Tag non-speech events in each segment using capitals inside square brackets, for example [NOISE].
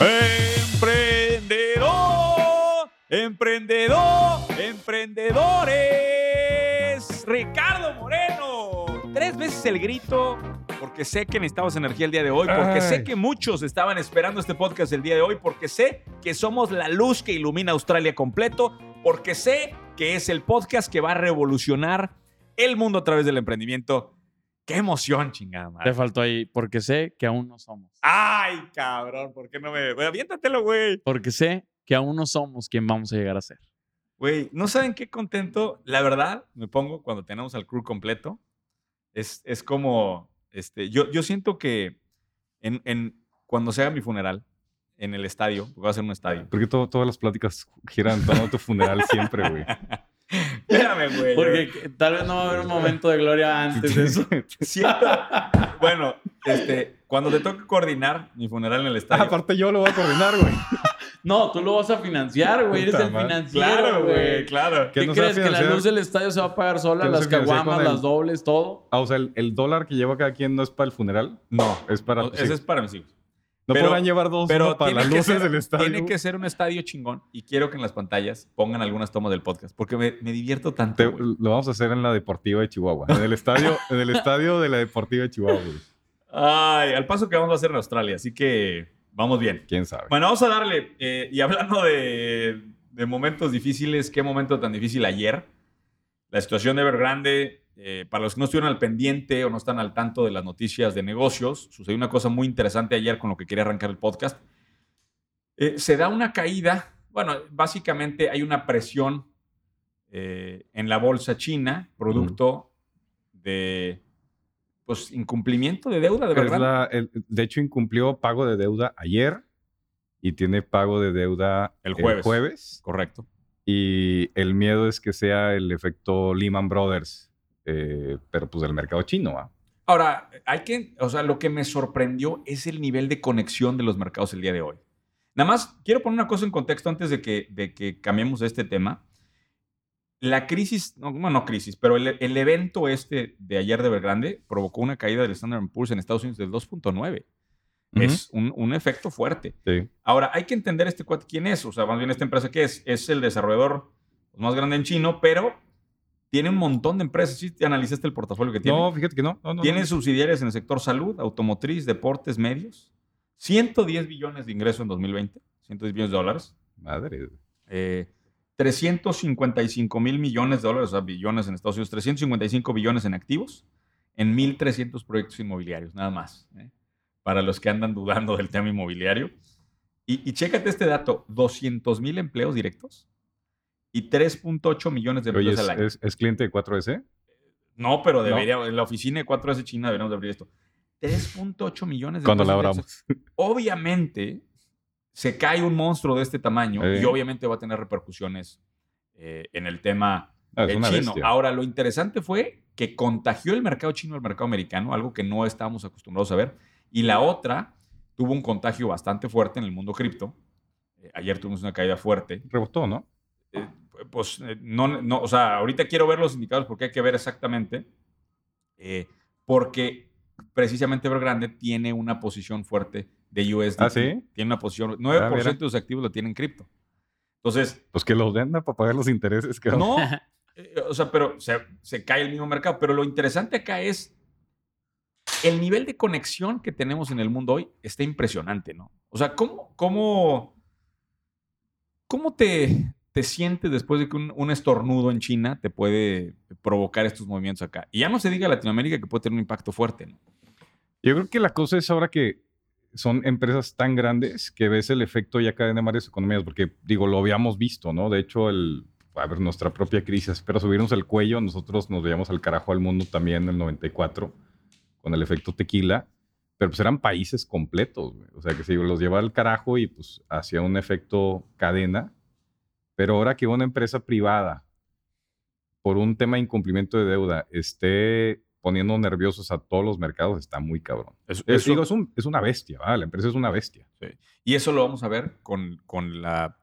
Emprendedor, emprendedor, emprendedores. Ricardo Moreno. Tres veces el grito porque sé que necesitamos energía el día de hoy, porque sé que muchos estaban esperando este podcast el día de hoy, porque sé que somos la luz que ilumina Australia completo, porque sé que es el podcast que va a revolucionar el mundo a través del emprendimiento. ¡Qué emoción, chingada madre! Te faltó ahí, porque sé que aún no somos. ¡Ay, cabrón! ¿Por qué no me...? Güey, aviéntatelo, güey. Porque sé que aún no somos quien vamos a llegar a ser. Güey, no saben qué contento, la verdad, me pongo cuando tenemos al crew completo. Es, es como, este, yo, yo siento que en, en- cuando se haga mi funeral en el estadio, porque va a ser un estadio. Porque to- todas las pláticas giran en torno a tu funeral siempre, güey. [LAUGHS] Espérame, güey. Porque tal vez no va a haber un momento de gloria antes de eso. [LAUGHS] Siento- bueno, este, cuando te toque coordinar mi funeral en el estadio. aparte yo lo voy a coordinar, güey. No, tú lo vas a financiar, güey. Eres el financiero, claro, güey, claro. ¿Qué no crees? ¿Que la luz del estadio se va a pagar sola? Las caguamas, el- las dobles, todo. Ah, o sea, el, el dólar que lleva cada quien no es para el funeral. No, Es para. no, ese sí. es para mis hijos. No pero- podrán llevar dos Pero para las luces ser- del estadio. Tiene que ser un estadio chingón y quiero que en las pantallas pongan algunas tomas del podcast porque me, me divierto tanto. Te- lo vamos a hacer en la Deportiva de Chihuahua. En el estadio, [LAUGHS] en el estadio de la Deportiva de Chihuahua, güey. Ay, al paso que vamos a hacer en Australia, así que vamos bien. ¿Quién sabe? Bueno, vamos a darle. eh, y hablando de, de momentos difíciles, qué momento tan difícil ayer. La situación de Evergrande, eh, para los que no estuvieron al pendiente o no están al tanto de las noticias de negocios, sucedió una cosa muy interesante ayer con lo que quería arrancar el podcast. Eh, se da una caída, bueno, básicamente hay una presión eh, en la bolsa china, producto de pues incumplimiento de deuda de la- el- de hecho, incumplió pago de deuda ayer y tiene pago de deuda El jueves. Correcto. Y el miedo es que sea el efecto Lehman Brothers, eh, pero pues del mercado chino. ¿ah? Ahora, hay que, o sea, lo que me sorprendió es el nivel de conexión de los mercados el día de hoy. Nada más, quiero poner una cosa en contexto antes de que, de que cambiemos este tema. La crisis, no, bueno, no crisis, pero el, el evento este de ayer de Evergrande provocó una caída del Standard Poor's en Estados Unidos del 2.9. Es un, un efecto fuerte. Sí. Ahora, hay que entender este cuate quién es, o sea, más bien esta empresa qué es. Es el desarrollador más grande en chino, pero tiene un montón de empresas. ¿Sí te analizaste el portafolio que tiene? No, fíjate que no. no, no, Tiene no. subsidiarias en el sector salud, automotriz, deportes, medios. 110 billones de ingreso en 2020, 110 billones de dólares. Madre. Eh, 355 mil millones de dólares, o sea, billones en Estados Unidos, 355 billones en activos, en 1.300 proyectos inmobiliarios, nada más. ¿eh? Para los que andan dudando del tema inmobiliario. Y, y chécate este dato, 200 mil empleos directos y 3.8 millones de Oye, empleos ¿es, al año. es- es cliente de 4S? No, pero No. debería, en la oficina de 4S China deberíamos de abrir esto. 3.8 millones de Cuando la abramos. Obviamente, se cae un monstruo de este tamaño y obviamente va a tener repercusiones eh, en el tema Ah, eh, chino. bestia. Ahora, lo interesante fue que contagió el mercado chino al mercado americano, algo que no estábamos acostumbrados a ver. Y la otra tuvo un contagio bastante fuerte en el mundo cripto. Eh, ayer tuvimos una caída fuerte. Rebotó, ¿no? Eh, pues eh, no, no, o sea, ahorita quiero ver los indicadores porque hay que ver exactamente. porque precisamente Evergrande tiene una posición fuerte de USDT. ¿Ah, sí? Tiene una posición, 9% Ah, de sus activos lo tienen en cripto. Entonces, Pues que los venda para pagar los intereses. Que no, [LAUGHS] o sea, pero se, se cae el mismo mercado. Pero lo interesante acá es el nivel de conexión que tenemos en el mundo hoy está impresionante, ¿no? O sea, ¿cómo, cómo, cómo te, te sientes después de que un, un estornudo en China te puede provocar estos movimientos acá? Y ya no se diga Latinoamérica que puede tener un impacto fuerte, ¿no? Yo creo que la cosa es ahora que son empresas tan grandes que ves el efecto ya cadena en varias economías, porque digo, lo habíamos visto, ¿no? De hecho, el, a ver, nuestra propia crisis, pero subirnos el cuello, nosotros nos veíamos al carajo al mundo también en el 94 con el efecto tequila, pero pues eran países completos, güey. o sea, que se los llevaba al carajo y pues hacía un efecto cadena, pero ahora que una empresa privada por un tema de incumplimiento de deuda esté poniendo nerviosos a todos los mercados, está muy cabrón. Eso- Es, eso- digo, es, un- es una bestia, ¿va? la empresa es una bestia. Sí. Y eso lo vamos a ver con, con la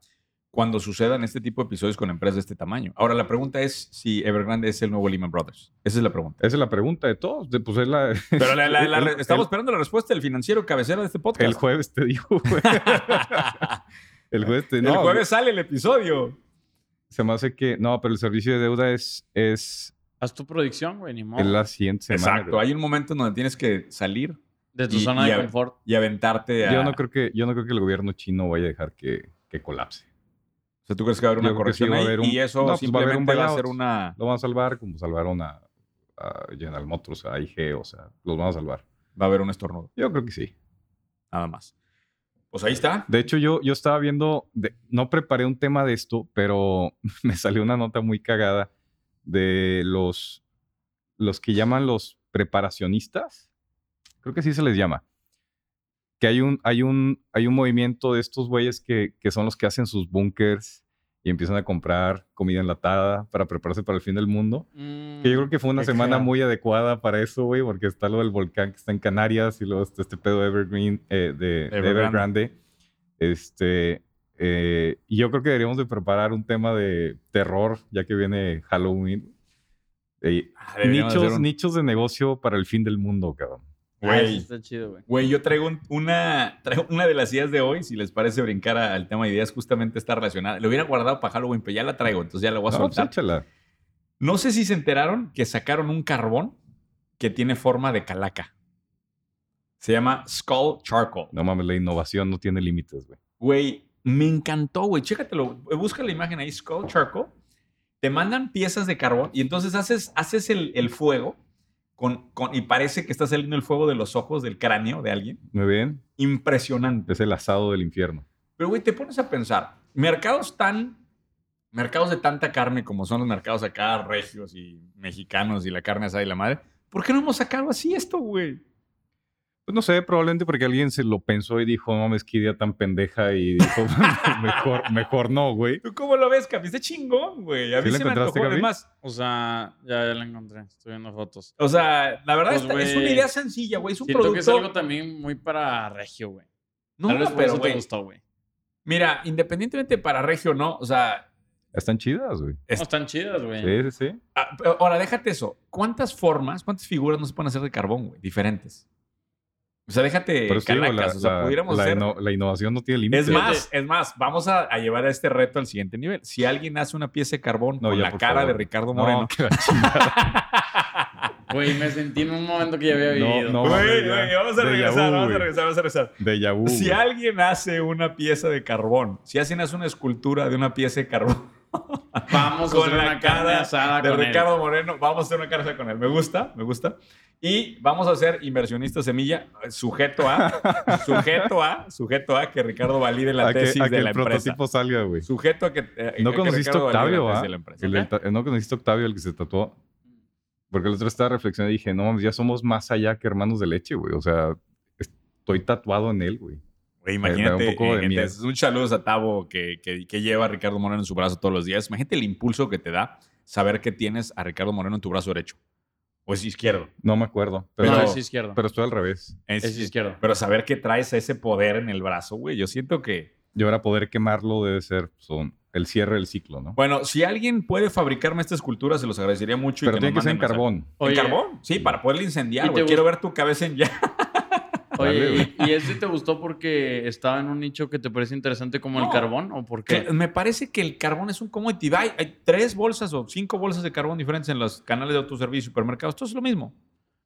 cuando sucedan este tipo de episodios con empresas de este tamaño. Ahora, la pregunta es si Evergrande es el nuevo Lehman Brothers. Esa es la pregunta. Esa es la pregunta de todos. de- Pues es la, [LAUGHS] Pero la- la- la- el- estamos el- esperando la respuesta del financiero cabecera de este podcast. El jueves te digo, güey. [LAUGHS] El jueves te El no, jueves sale el episodio. Se me hace que. No, pero el servicio de deuda es, es, Haz tu predicción, güey, ni modo. es la siguiente semana. Exacto. güey. Hay un momento en donde tienes que salir De tu y- zona y de confort. y aventarte a... Yo no creo que, yo no creo que el gobierno chino vaya a dejar que, que colapse. Sea, ¿tú crees que va a haber una sí corrección ahí? haber un- Y eso No, pues va a va ser una... Lo van a salvar como salvaron a, a General Motors, a IG, o sea, los van a salvar. Va a haber un estornudo, Yo creo que sí. nada más. Pues ahí está. De hecho, yo, yo estaba viendo, de- no preparé un tema de esto, pero [LAUGHS] me salió una nota muy cagada de los, los que llaman los preparacionistas. Creo que sí se les llama. Que hay un, hay un, hay un movimiento de estos güeyes que, que son los que hacen sus búnkers y empiezan a comprar comida enlatada para prepararse para el fin del mundo. Que yo creo que fue una semana muy adecuada para eso, güey, porque está lo del volcán que está en Canarias y luego está este pedo Evergreen, eh, de, de Evergrande. Evergrande. Este, eh, y yo creo que deberíamos de preparar un tema de terror, ya que viene Halloween. Eh, Ah, nichos, un- nichos de negocio para el fin del mundo, cabrón. Ah, eso Güey. está chido, güey. Güey, yo traigo un- una, traigo una de las ideas de hoy, si les parece brincar a- al tema de ideas, justamente está relacionada. Lo hubiera guardado para Halloween, pero ya la traigo, entonces ya la voy a No, pues soltar. échala. No sé si se enteraron que sacaron un carbón que tiene forma de calaca. Se llama Skull Charcoal. No mames, la innovación no tiene límites, güey. Güey, me encantó, güey. Chécatelo. Busca la imagen ahí, Skull Charcoal. Te mandan piezas de carbón y entonces haces, haces el, el fuego con, con- y parece que está saliendo el fuego de los ojos del cráneo de alguien. ¿Me ven? Impresionante. Es el asado del infierno. Pero, güey, te pones a pensar, mercados tan, mercados de tanta carne como son los mercados acá regios y mexicanos y la carne asada y la madre, ¿por qué no hemos sacado así esto, güey? Pues no sé, probablemente porque alguien se lo pensó y dijo, no mames, qué idea tan pendeja y dijo, [LAUGHS] mejor, mejor no, güey. ¿Tú cómo lo ves, Capi? Está chingón, güey. A ¿Sí mí se me encontraste, antojó. Es Capi? más, O sea, ya, ya la encontré. Estoy viendo fotos. o sea, la verdad Pues, está- es una idea sencilla, güey. Es un Siento que es algo producto... también muy para regio, güey. No, Tal vez por pero, eso te güey, gustó, güey. mira, independientemente para regio o no, o sea... Están chidas, güey. No están chidas, güey. Sí, sí, sí. ah, pero ahora, déjate eso. ¿Cuántas formas, cuántas figuras no se pueden hacer de carbón, güey? Diferentes. O sea, déjate Pero sí, güey, la, calacas. o sea, la- pudiéramos la hacer... inno- la innovación no tiene límites. Es más, es más, vamos a, a llevar a este reto al siguiente nivel. Si alguien hace una pieza de carbón No, con ya, la cara favor. de Ricardo No, Moreno. que la chingada. [LAUGHS] Güey, me sentí en un momento que ya había vivido. no. Güey, güey, vamos a regresar, vu, vamos a regresar, vamos a regresar. Vu, Si alguien hace una pieza de carbón, si alguien hace una escultura de una pieza de carbón Vamos a con hacer la una carne cara asada de con él. Ricardo Moreno, vamos a hacer una cara con él. Me gusta, me gusta. Y vamos a ser inversionista semilla, sujeto a, [LAUGHS] sujeto a, sujeto a que Ricardo valide la a que, tesis que de el la empresa. prototipo salga, güey. Sujeto a que. eh, ¿No a que conociste Octavio, ah? El ¿No conociste Octavio, el que se tatuó? Porque el otro estaba reflexionando y dije, no mames, ya somos más allá que hermanos de leche, güey. O sea, estoy tatuado en él, güey. Güey, da imagínate, un poco de eh, un saludo a Tavo que, que, que lleva a Ricardo Moreno en su brazo todos los días. Imagínate el impulso que te da saber que tienes a Ricardo Moreno en tu brazo derecho. O es izquierdo. No me acuerdo. Pero, no, es izquierdo. pero estoy al revés. Es, es izquierdo. Pero saber que traes ese poder en el brazo, güey, yo siento que... Yo ahora poder quemarlo debe ser son, el cierre del ciclo, ¿no? Bueno, si alguien puede fabricarme esta escultura, se los agradecería mucho. y pero que tiene que ser en mensaje. carbón. Oye, ¿En carbón? Sí, para poderle incendiar, ¿y güey. Quiero ver tu cabeza en ya. Oye, ¿y, y ese te gustó porque estaba en un nicho que te parece interesante como No. el carbón? ¿O por qué? Me parece que el carbón es un commodity. Hay, hay tres bolsas o cinco bolsas de carbón diferentes en los canales de autoservicio y supermercados. Todo es lo mismo.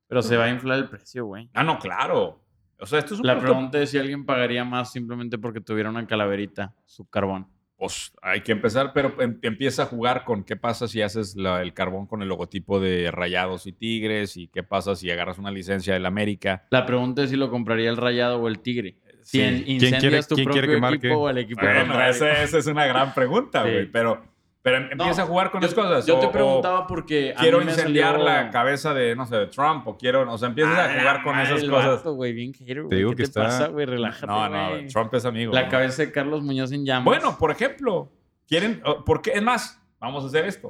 Pero se va a inflar el precio, güey. Ah, no, claro. O sea, esto es un La producto- pregunta es si alguien pagaría más simplemente porque tuviera una calaverita, su carbón. Pues hay que empezar, pero em- empieza a jugar con qué pasa si haces la- el carbón con el logotipo de Rayados y Tigres y qué pasa si agarras una licencia del América. La pregunta es si lo compraría el rayado o el tigre. Si Sí. ¿Quién quiere- tu quién quiere propio que marque? equipo o el equipo Bueno, esa, esa es una gran pregunta, [LAUGHS] Sí. güey. Pero, pero em- empieza a jugar con yo, las cosas. Yo o- te preguntaba porque quiero incendiar salió- la cabeza de, no sé, de Trump o quiero, o sea, empiezas Ah, a jugar con esas el cosas. vato, güey, bien. Te digo ¿Qué que te está- pasa, güey? Relájate, No, no. Trump es amigo. La cabeza de Carlos Muñoz en llamas. Bueno, por ejemplo, quieren, o- ¿por qué? Es más, vamos a hacer esto.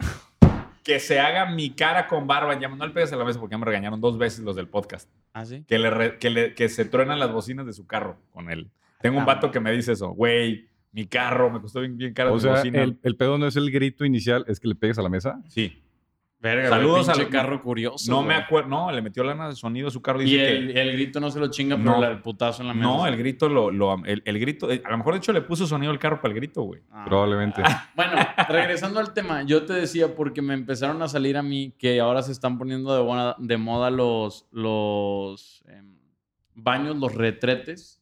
Que se haga mi cara con barba en llamas. No le pegues a la mesa porque ya me regañaron dos veces los del podcast. ¿Ah, sí? Que, le re- que, le- que se truenan las bocinas de su carro con él. Tengo un Ah, vato que me dice eso. Güey, Mi carro, me costó bien, bien caro. O mi sea, bocina. el, el pedo no es el grito inicial, es que le pegues a la mesa. Sí. Verga, Saludos Saludos al- carro curioso. No güey. me acuerdo. No, le metió lana de sonido a su carro. Dice Y que- el, el grito no se lo chinga, pero No. la- el putazo en la mesa. No, el grito lo. lo- el, el grito. eh, A lo mejor, de hecho, le puso sonido al carro para el grito, güey. Ah. Probablemente. [LAUGHS] Bueno, regresando al tema, yo te decía porque me empezaron a salir a mí que ahora se están poniendo de, moda- de moda los, los em, baños, los retretes,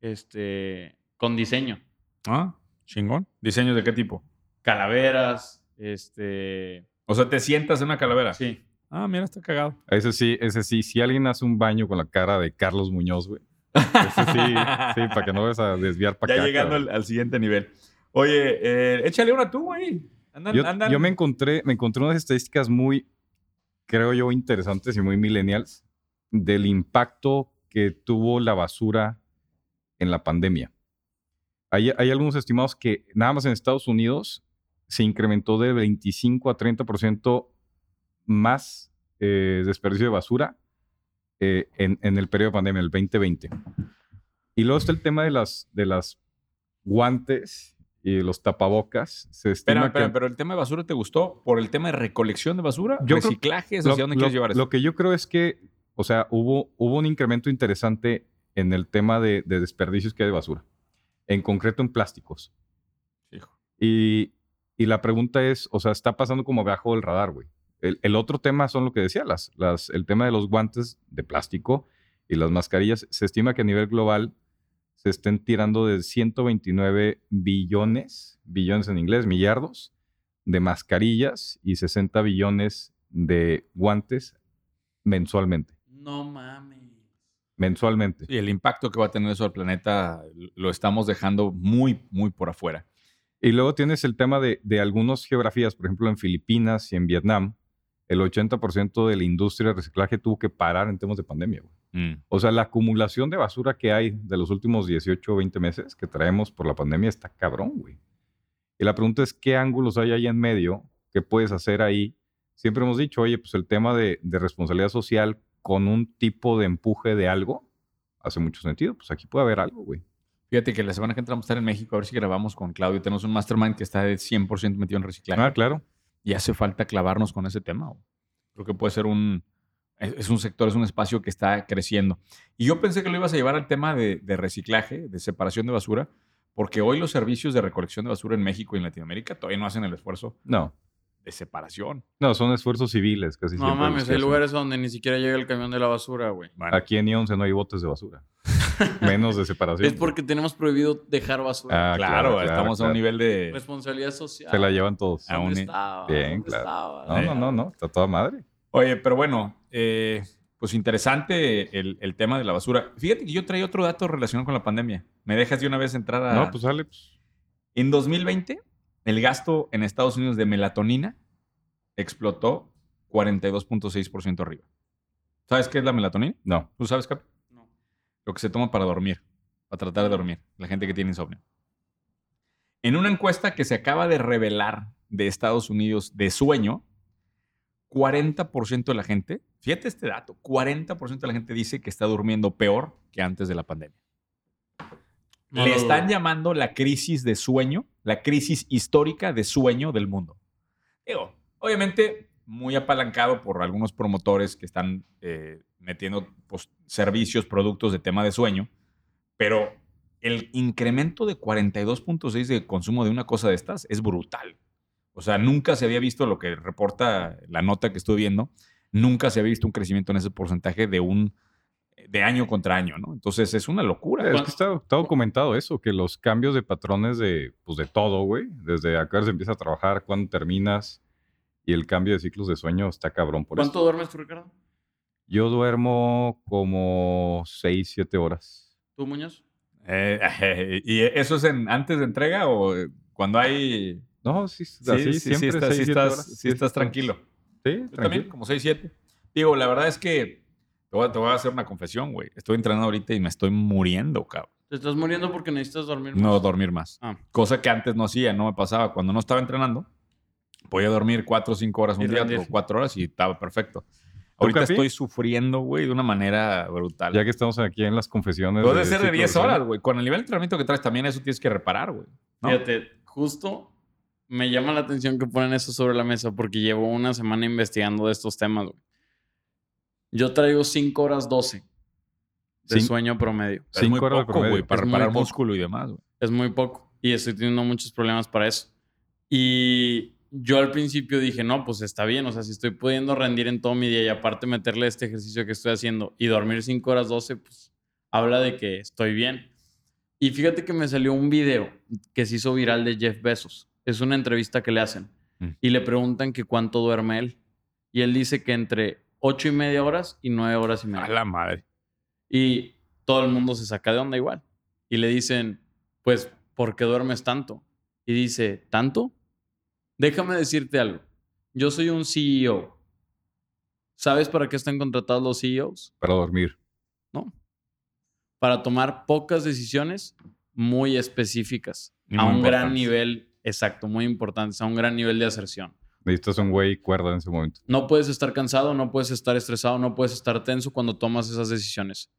este, con diseño. Ah, chingón. ¿Diseños de qué tipo? Calaveras, este... O sea, te sientas en una calavera. Sí. Ah, mira, está cagado. Ese sí, ese sí. Si alguien hace un baño con la cara de Carlos Muñoz, güey. Ese sí, sí, [LAUGHS] para que no vayas a desviar para ya acá. llegando cabrón. al, al siguiente nivel. Oye, eh, échale una tú, güey. Andan, Yo, andan- yo me encontré, me encontré unas estadísticas muy, creo yo, interesantes y muy millennials del impacto que tuvo la basura en la pandemia. Hay, hay algunos estimados que nada más en Estados Unidos se incrementó de 25 a 30% más eh, desperdicio de basura eh, en, en el periodo de pandemia, el 2020. Y luego está el tema de las, de las guantes y los tapabocas. Se estima que- pero el tema de basura te gustó por el tema de recolección de basura, Yo reciclaje, ¿hacia lo, dónde lo- quieres llevar eso? lo que yo creo es que, o sea, hubo, hubo un incremento interesante en el tema de, de desperdicios que hay de basura, en concreto en plásticos. Hijo. Y, y la pregunta es, o sea, está pasando como bajo del radar, güey. El, el otro tema son lo que decía, las, las, el tema de los guantes de plástico y las mascarillas. Se estima que a nivel global se estén tirando de 129 billones, billones en inglés, millardos, de mascarillas y 60 billones de guantes mensualmente. No mames. Mensualmente. Y el impacto que va a tener eso al planeta lo estamos dejando muy, muy por afuera. Y luego tienes el tema de, de algunas geografías, por ejemplo, en Filipinas y en Vietnam, el 80% de la industria de reciclaje tuvo que parar en temas de pandemia. güey. Mm. O sea, la acumulación de basura que hay de los últimos 18 o 20 meses que traemos por la pandemia está cabrón, güey. Y la pregunta es, ¿qué ángulos hay ahí en medio? ¿Qué puedes hacer ahí? Siempre hemos dicho, oye, pues el tema de, de responsabilidad social con un tipo de empuje de algo hace mucho sentido. Pues aquí puede haber algo, güey. Fíjate que la semana que entra vamos a estar en México a ver si grabamos con Claudio. Tenemos un mastermind que está de 100% metido en reciclaje. Ah, claro. y hace falta clavarnos con ese tema. güey. Creo que puede ser un... Es es un sector, es un espacio que está creciendo. Y yo pensé que lo ibas a llevar al tema de, de reciclaje, de separación de basura, porque hoy los servicios de recolección de basura en México y en Latinoamérica todavía no hacen el esfuerzo No, de separación. no, son esfuerzos civiles casi No siempre. mames, hay lugares donde ni siquiera llega el camión de la basura, güey. Bueno, Aquí en Ionce no hay botes de basura. [LAUGHS] Menos de separación. Es porque tenemos prohibido dejar basura. Ah, claro, claro, estamos a un nivel de... Responsabilidad social. Se la llevan todos. A un- ¿Dónde estaba? Bien, ¿Dónde claro. estaba? No, no, no, no. Está toda madre. Oye, pero bueno, eh, pues interesante el, el tema de la basura. Fíjate que yo traía otro dato relacionado con la pandemia. ¿Me dejas de una vez entrar a...? No, pues sale. Pues, En 2020, el gasto en Estados Unidos de melatonina explotó 42.6% arriba. ¿Sabes qué es la melatonina? no. ¿Tú sabes, Capi? No. Lo que se toma para dormir, para tratar de dormir, la gente que tiene insomnio. En una encuesta que se acaba de revelar de Estados Unidos de sueño, 40% de la gente, fíjate este dato, 40% de la gente dice que está durmiendo peor que antes de la pandemia. No Le están llamando la crisis de sueño, la crisis histórica de sueño del mundo. Digo, obviamente muy apalancado por algunos promotores que están eh, metiendo pues, servicios, productos de tema de sueño, pero el incremento de 42.6 de consumo de una cosa de estas es brutal. O sea, nunca se había visto lo que reporta la nota que estoy viendo, nunca se había visto un crecimiento en ese porcentaje de un de año contra año, ¿no? Entonces es una locura. Es que está, está documentado eso, que los cambios de patrones de, pues de todo, güey. Desde acá se empieza a trabajar, cuándo terminas. Y el cambio de ciclos de sueño está cabrón por ¿Cuánto eso. duermes tú, Ricardo? Yo duermo como 6, 7 horas. ¿Tú, Muñoz? Eh, [LAUGHS] ¿Y eso es en, antes de entrega o cuando hay... No, sí, Sí, así sí, sí, siempre. estás, seis, sí siete estás- horas. sí Sí, estás tranquilo. Sí, Yo también, como 6, 7. Digo, la verdad es que te voy, a, te voy a hacer una confesión, güey. Estoy entrenando ahorita y me estoy muriendo, cabrón. Te estás muriendo porque necesitas dormir más. No dormir más. Ah. Cosa que antes no hacía, no me pasaba. Cuando no estaba entrenando, podía dormir 4 o 5 horas Y un día o 4 horas y estaba perfecto. Ahorita Capi? estoy sufriendo, güey, de una manera brutal. Ya que estamos aquí en las confesiones. Puede ser de ciclo 10 sueño. horas, güey. Con el nivel de entrenamiento que traes también eso tienes que reparar, güey. ¿no? Fíjate, justo me llama la atención que ponen eso sobre la mesa porque llevo una semana investigando de estos temas, güey. Yo traigo 5 horas 12 de Cin- sueño promedio. Es Cinco muy poco, güey, para Es muy reparar poco. músculo y demás, güey. Es muy poco. Y estoy teniendo muchos problemas para eso. Y yo al principio dije, no, pues está bien. O sea, si estoy pudiendo rendir en todo mi día y aparte meterle este ejercicio que estoy haciendo y dormir 5 horas 12, pues habla de que estoy bien. Y fíjate que me salió un video que se hizo viral de Jeff Bezos. Es una entrevista que le hacen. Mm. Y le preguntan que cuánto duerme él. Y él dice que entre 8 y media horas y 9 horas y media. A la madre. Y todo el mundo se saca de onda igual. Y le dicen, pues, ¿por qué duermes tanto? Y dice, ¿tanto? Déjame decirte algo. Yo soy un CEO. ¿Sabes para qué están contratados los CEOs? Para dormir. No. Para tomar pocas decisiones muy específicas. A un gran nivel, exacto, muy importantes, a un gran nivel de aserción. Necesitas un güey cuerda en ese momento. No puedes estar cansado, no puedes estar estresado, no puedes estar tenso cuando tomas esas decisiones.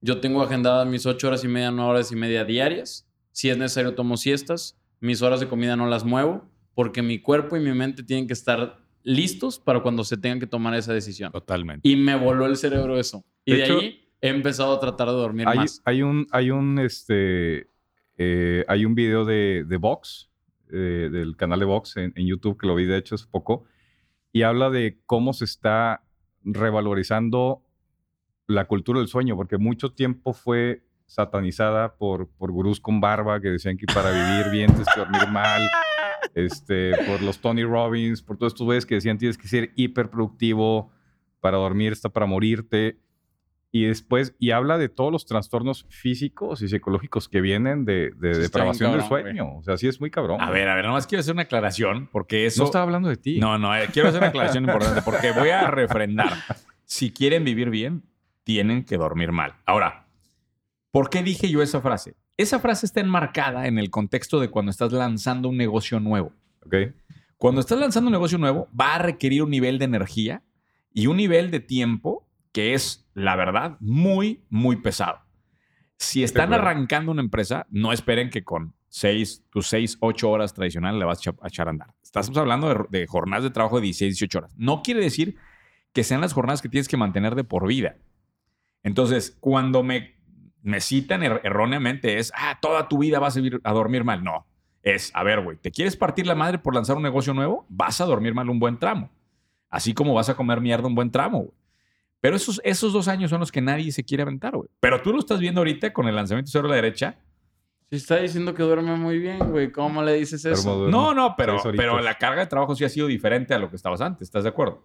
Yo tengo agendadas mis ocho horas y media, nueve horas y media diarias. Si es necesario, tomo siestas. Mis horas de comida no las muevo porque mi cuerpo y mi mente tienen que estar listos para cuando se tengan que tomar esa decisión. Totalmente. Y me voló el cerebro eso. Y De de, hecho, ahí he empezado a tratar de dormir Hay, más. hay un, hay un, este, eh, hay un video de, de Vox, eh, del canal de Vox en, YouTube, que lo vi de hecho hace poco, y habla de cómo se está revalorizando la cultura del sueño, porque mucho tiempo fue satanizada por, por gurús con barba que decían que para vivir bien tienes que dormir mal, este, por los Tony Robbins, por todos estos güeyes que decían tienes que ser hiperproductivo para dormir, está para morirte. Y después, y habla de todos los trastornos físicos y psicológicos que vienen de, de Sí, depravación del sueño. O sea, sí es muy cabrón. A ver, a ver, nada más quiero hacer una aclaración porque eso. no estaba hablando de ti. No, no, eh, quiero hacer una aclaración importante porque voy a refrendar. Si quieren vivir bien, tienen que dormir mal. Ahora, ¿por qué dije yo esa frase? Esa frase está enmarcada en el contexto de cuando estás lanzando un negocio nuevo. ¿Ok? Cuando estás lanzando un negocio nuevo, va a requerir un nivel de energía y un nivel de tiempo que es, la verdad, muy, muy pesado. Si están arrancando una empresa, no esperen que con seis, tus seis, ocho horas tradicionales le vas a echar- a andar. Estamos hablando de, de jornadas de trabajo de 16, 18 horas. No quiere decir que sean las jornadas que tienes que mantener de por vida. Entonces, cuando me, me citan er- erróneamente es, ah, toda tu vida vas a, a dormir mal. No, es, a ver, güey, ¿te quieres partir la madre por lanzar un negocio nuevo? Vas a dormir mal un buen tramo. Así como vas a comer mierda un buen tramo, güey. Pero esos, esos dos años son los que nadie se quiere aventar, güey. Pero tú lo estás viendo ahorita con el lanzamiento cero a la derecha. Si está diciendo que duerme muy bien, güey, ¿cómo le dices eso? Duermo- No, no, pero, pero la carga de trabajo sí ha sido diferente a lo que estabas antes, ¿estás de acuerdo?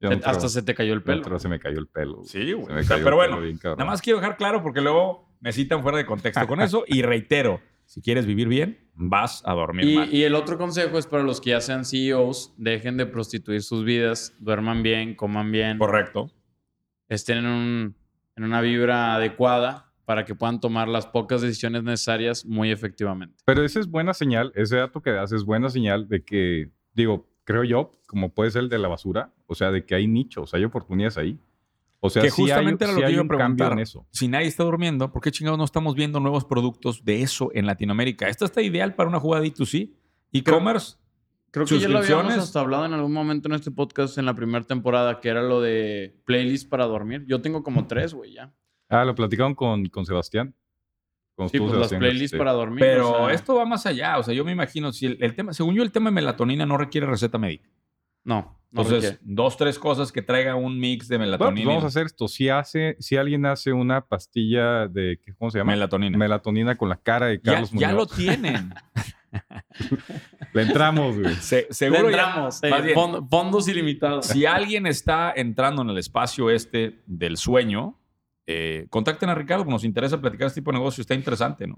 Se- Hasta se te cayó el pelo. creo, se me cayó el pelo. güey. Sí, güey. Se me O sea, cayó pero bueno, bien. Nada más quiero dejar claro porque luego me citan fuera de contexto con eso. Y reitero, si quieres vivir bien, vas a dormir Y, mal. y el otro consejo es para los que ya sean CEOs, dejen de prostituir sus vidas, duerman bien, coman bien, Correcto. Estén en, un- en una vibra adecuada para que puedan tomar las pocas decisiones necesarias muy efectivamente. Pero esa es buena señal, ese dato que das es buena señal de que, digo, creo yo, como puede ser el de la basura, o sea, de que hay nichos, hay oportunidades ahí. O sea, que sí hay- justamente era lo sí que cambio preguntar. en eso. Si nadie está durmiendo, ¿por qué chingados no estamos viendo nuevos productos de eso en Latinoamérica? Esto está ideal para una jugada D2C. E-commerce. Creo que ya lo habíamos Suscripciones. hasta hablado en algún momento en este podcast en la primera temporada, que era lo de playlist para dormir. Yo tengo como tres, güey, ya. Ah, lo platicaron con, con Sebastián. Con Sí, tú, pues las playlists sí. para dormir. Pero o sea, esto va más allá. O sea, yo me imagino, si el, el tema, según yo, el tema de melatonina no requiere receta médica. No, no Entonces, requiere. dos, tres cosas que traiga un mix de Bueno, melatonina. pues vamos a hacer esto. Si, hace, si alguien hace una pastilla de, ¿qué- ¿cómo se llama? melatonina. Melatonina con la cara de ya, Carlos ya lo Muñoz. tienen. [LAUGHS] Le entramos, güey. Se- Le seguro ya- entramos, eh, más bien, fond- fondos ilimitados. si alguien está entrando en el espacio este del sueño, eh, contacten a Ricardo, nos interesa platicar este tipo de negocio, está interesante, ¿no?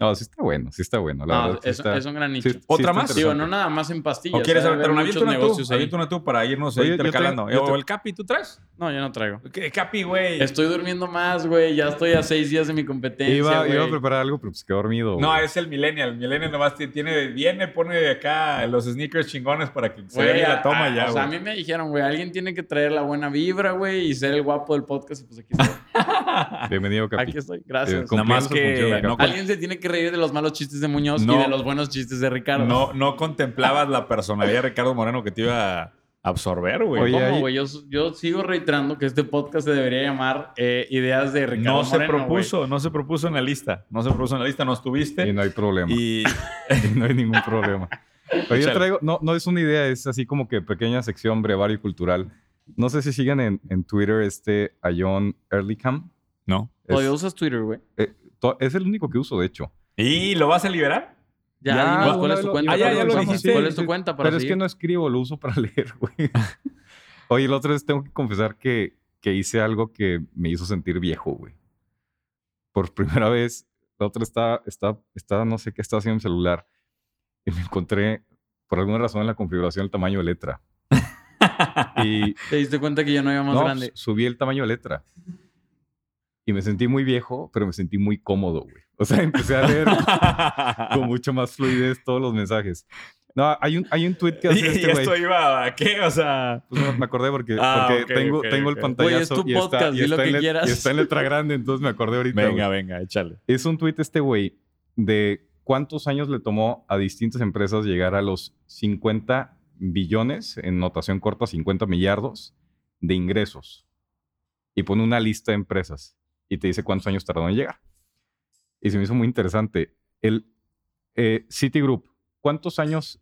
No, sí está bueno, sí está bueno. La No, verdad, sí es, está- es un gran nicho. sí- sí ¿Otra está más? Digo, no nada más en pastillas. ¿O quieres de aventar una? muchos Avienta una tú, negocios ahí. avienta una tú para irnos Oye, ahí intercalando. yo te- ¿O el Capi tú traes? No, yo no traigo. ¿Qué Capi, güey? Estoy durmiendo más, güey. Ya estoy a seis días de mi competencia, Iba, iba a güey. preparar algo, pero pues quedó dormido. No, güey. es el millennial. El millennial nomás ti- tiene, viene, pone acá los sneakers chingones para que se Güey, vea y la toma a- ya, O sea, a güey. mí me dijeron, güey, alguien tiene que traer la buena vibra, güey, y ser el guapo del podcast. Y pues aquí estoy. [LAUGHS] [LAUGHS] Bienvenido, Capi. Aquí estoy. Gracias. Eh, Nada más que función, no. Alguien se tiene que reír de los malos chistes de Muñoz No. y de los buenos chistes de Ricardo. no, no contemplabas la personalidad de Ricardo Moreno que te iba a absorber, güey. Oye, ¿Cómo, güey? Yo, yo sigo reiterando que este podcast se debería llamar eh, Ideas de Ricardo no se propuso, no se propuso en la lista. No se propuso en la lista, no estuviste. Y no hay problema. Y [LAUGHS] Y no hay ningún problema. Oye, yo traigo, no, no es una idea, es así como que pequeña sección brevario y cultural. No sé si sigan en, en Twitter este a John Earlycam. No. Es, Todavía usas Twitter, güey. eh, es el único que uso, de hecho. ¿Y lo vas a liberar? Ya, Ya, dinos cuál es tu cuenta. Ah, ya, ya lo dijiste. ¿Cuál es tu cuenta para Pero es seguir? que no escribo, lo uso para [LAUGHS] leer, güey. Oye, el otro vez tengo que confesar que, que hice algo que me hizo sentir viejo, güey. Por primera vez, la otra estaba, estaba, estaba, no sé qué estaba haciendo en mi celular y me encontré, por alguna razón, en la configuración el tamaño de letra. [LAUGHS] Y ¿Te diste cuenta que ya no había más no, grande? subí el tamaño de letra. Y me sentí muy viejo, pero me sentí muy cómodo, güey. O sea, empecé a leer con [LAUGHS] mucho más fluidez todos los mensajes. No, hay un, hay un tweet que ¿Y, hace y este güey. esto iba a qué? O sea... Pues no, me acordé porque, Ah, porque tengo, tengo el pantallazo Güey, es tu y, está, podcast, y, di lo está que en let- quieras. y está en letra grande, entonces me acordé ahorita. Venga, venga, échale. Es un tweet este güey de cuántos años le tomó a distintas empresas llegar a los 50 billones, en notación corta 50 millardos, de ingresos. Y pone una lista de empresas y te dice cuántos años tardó en llegar. Y se me hizo muy interesante. El eh, Citigroup, ¿cuántos años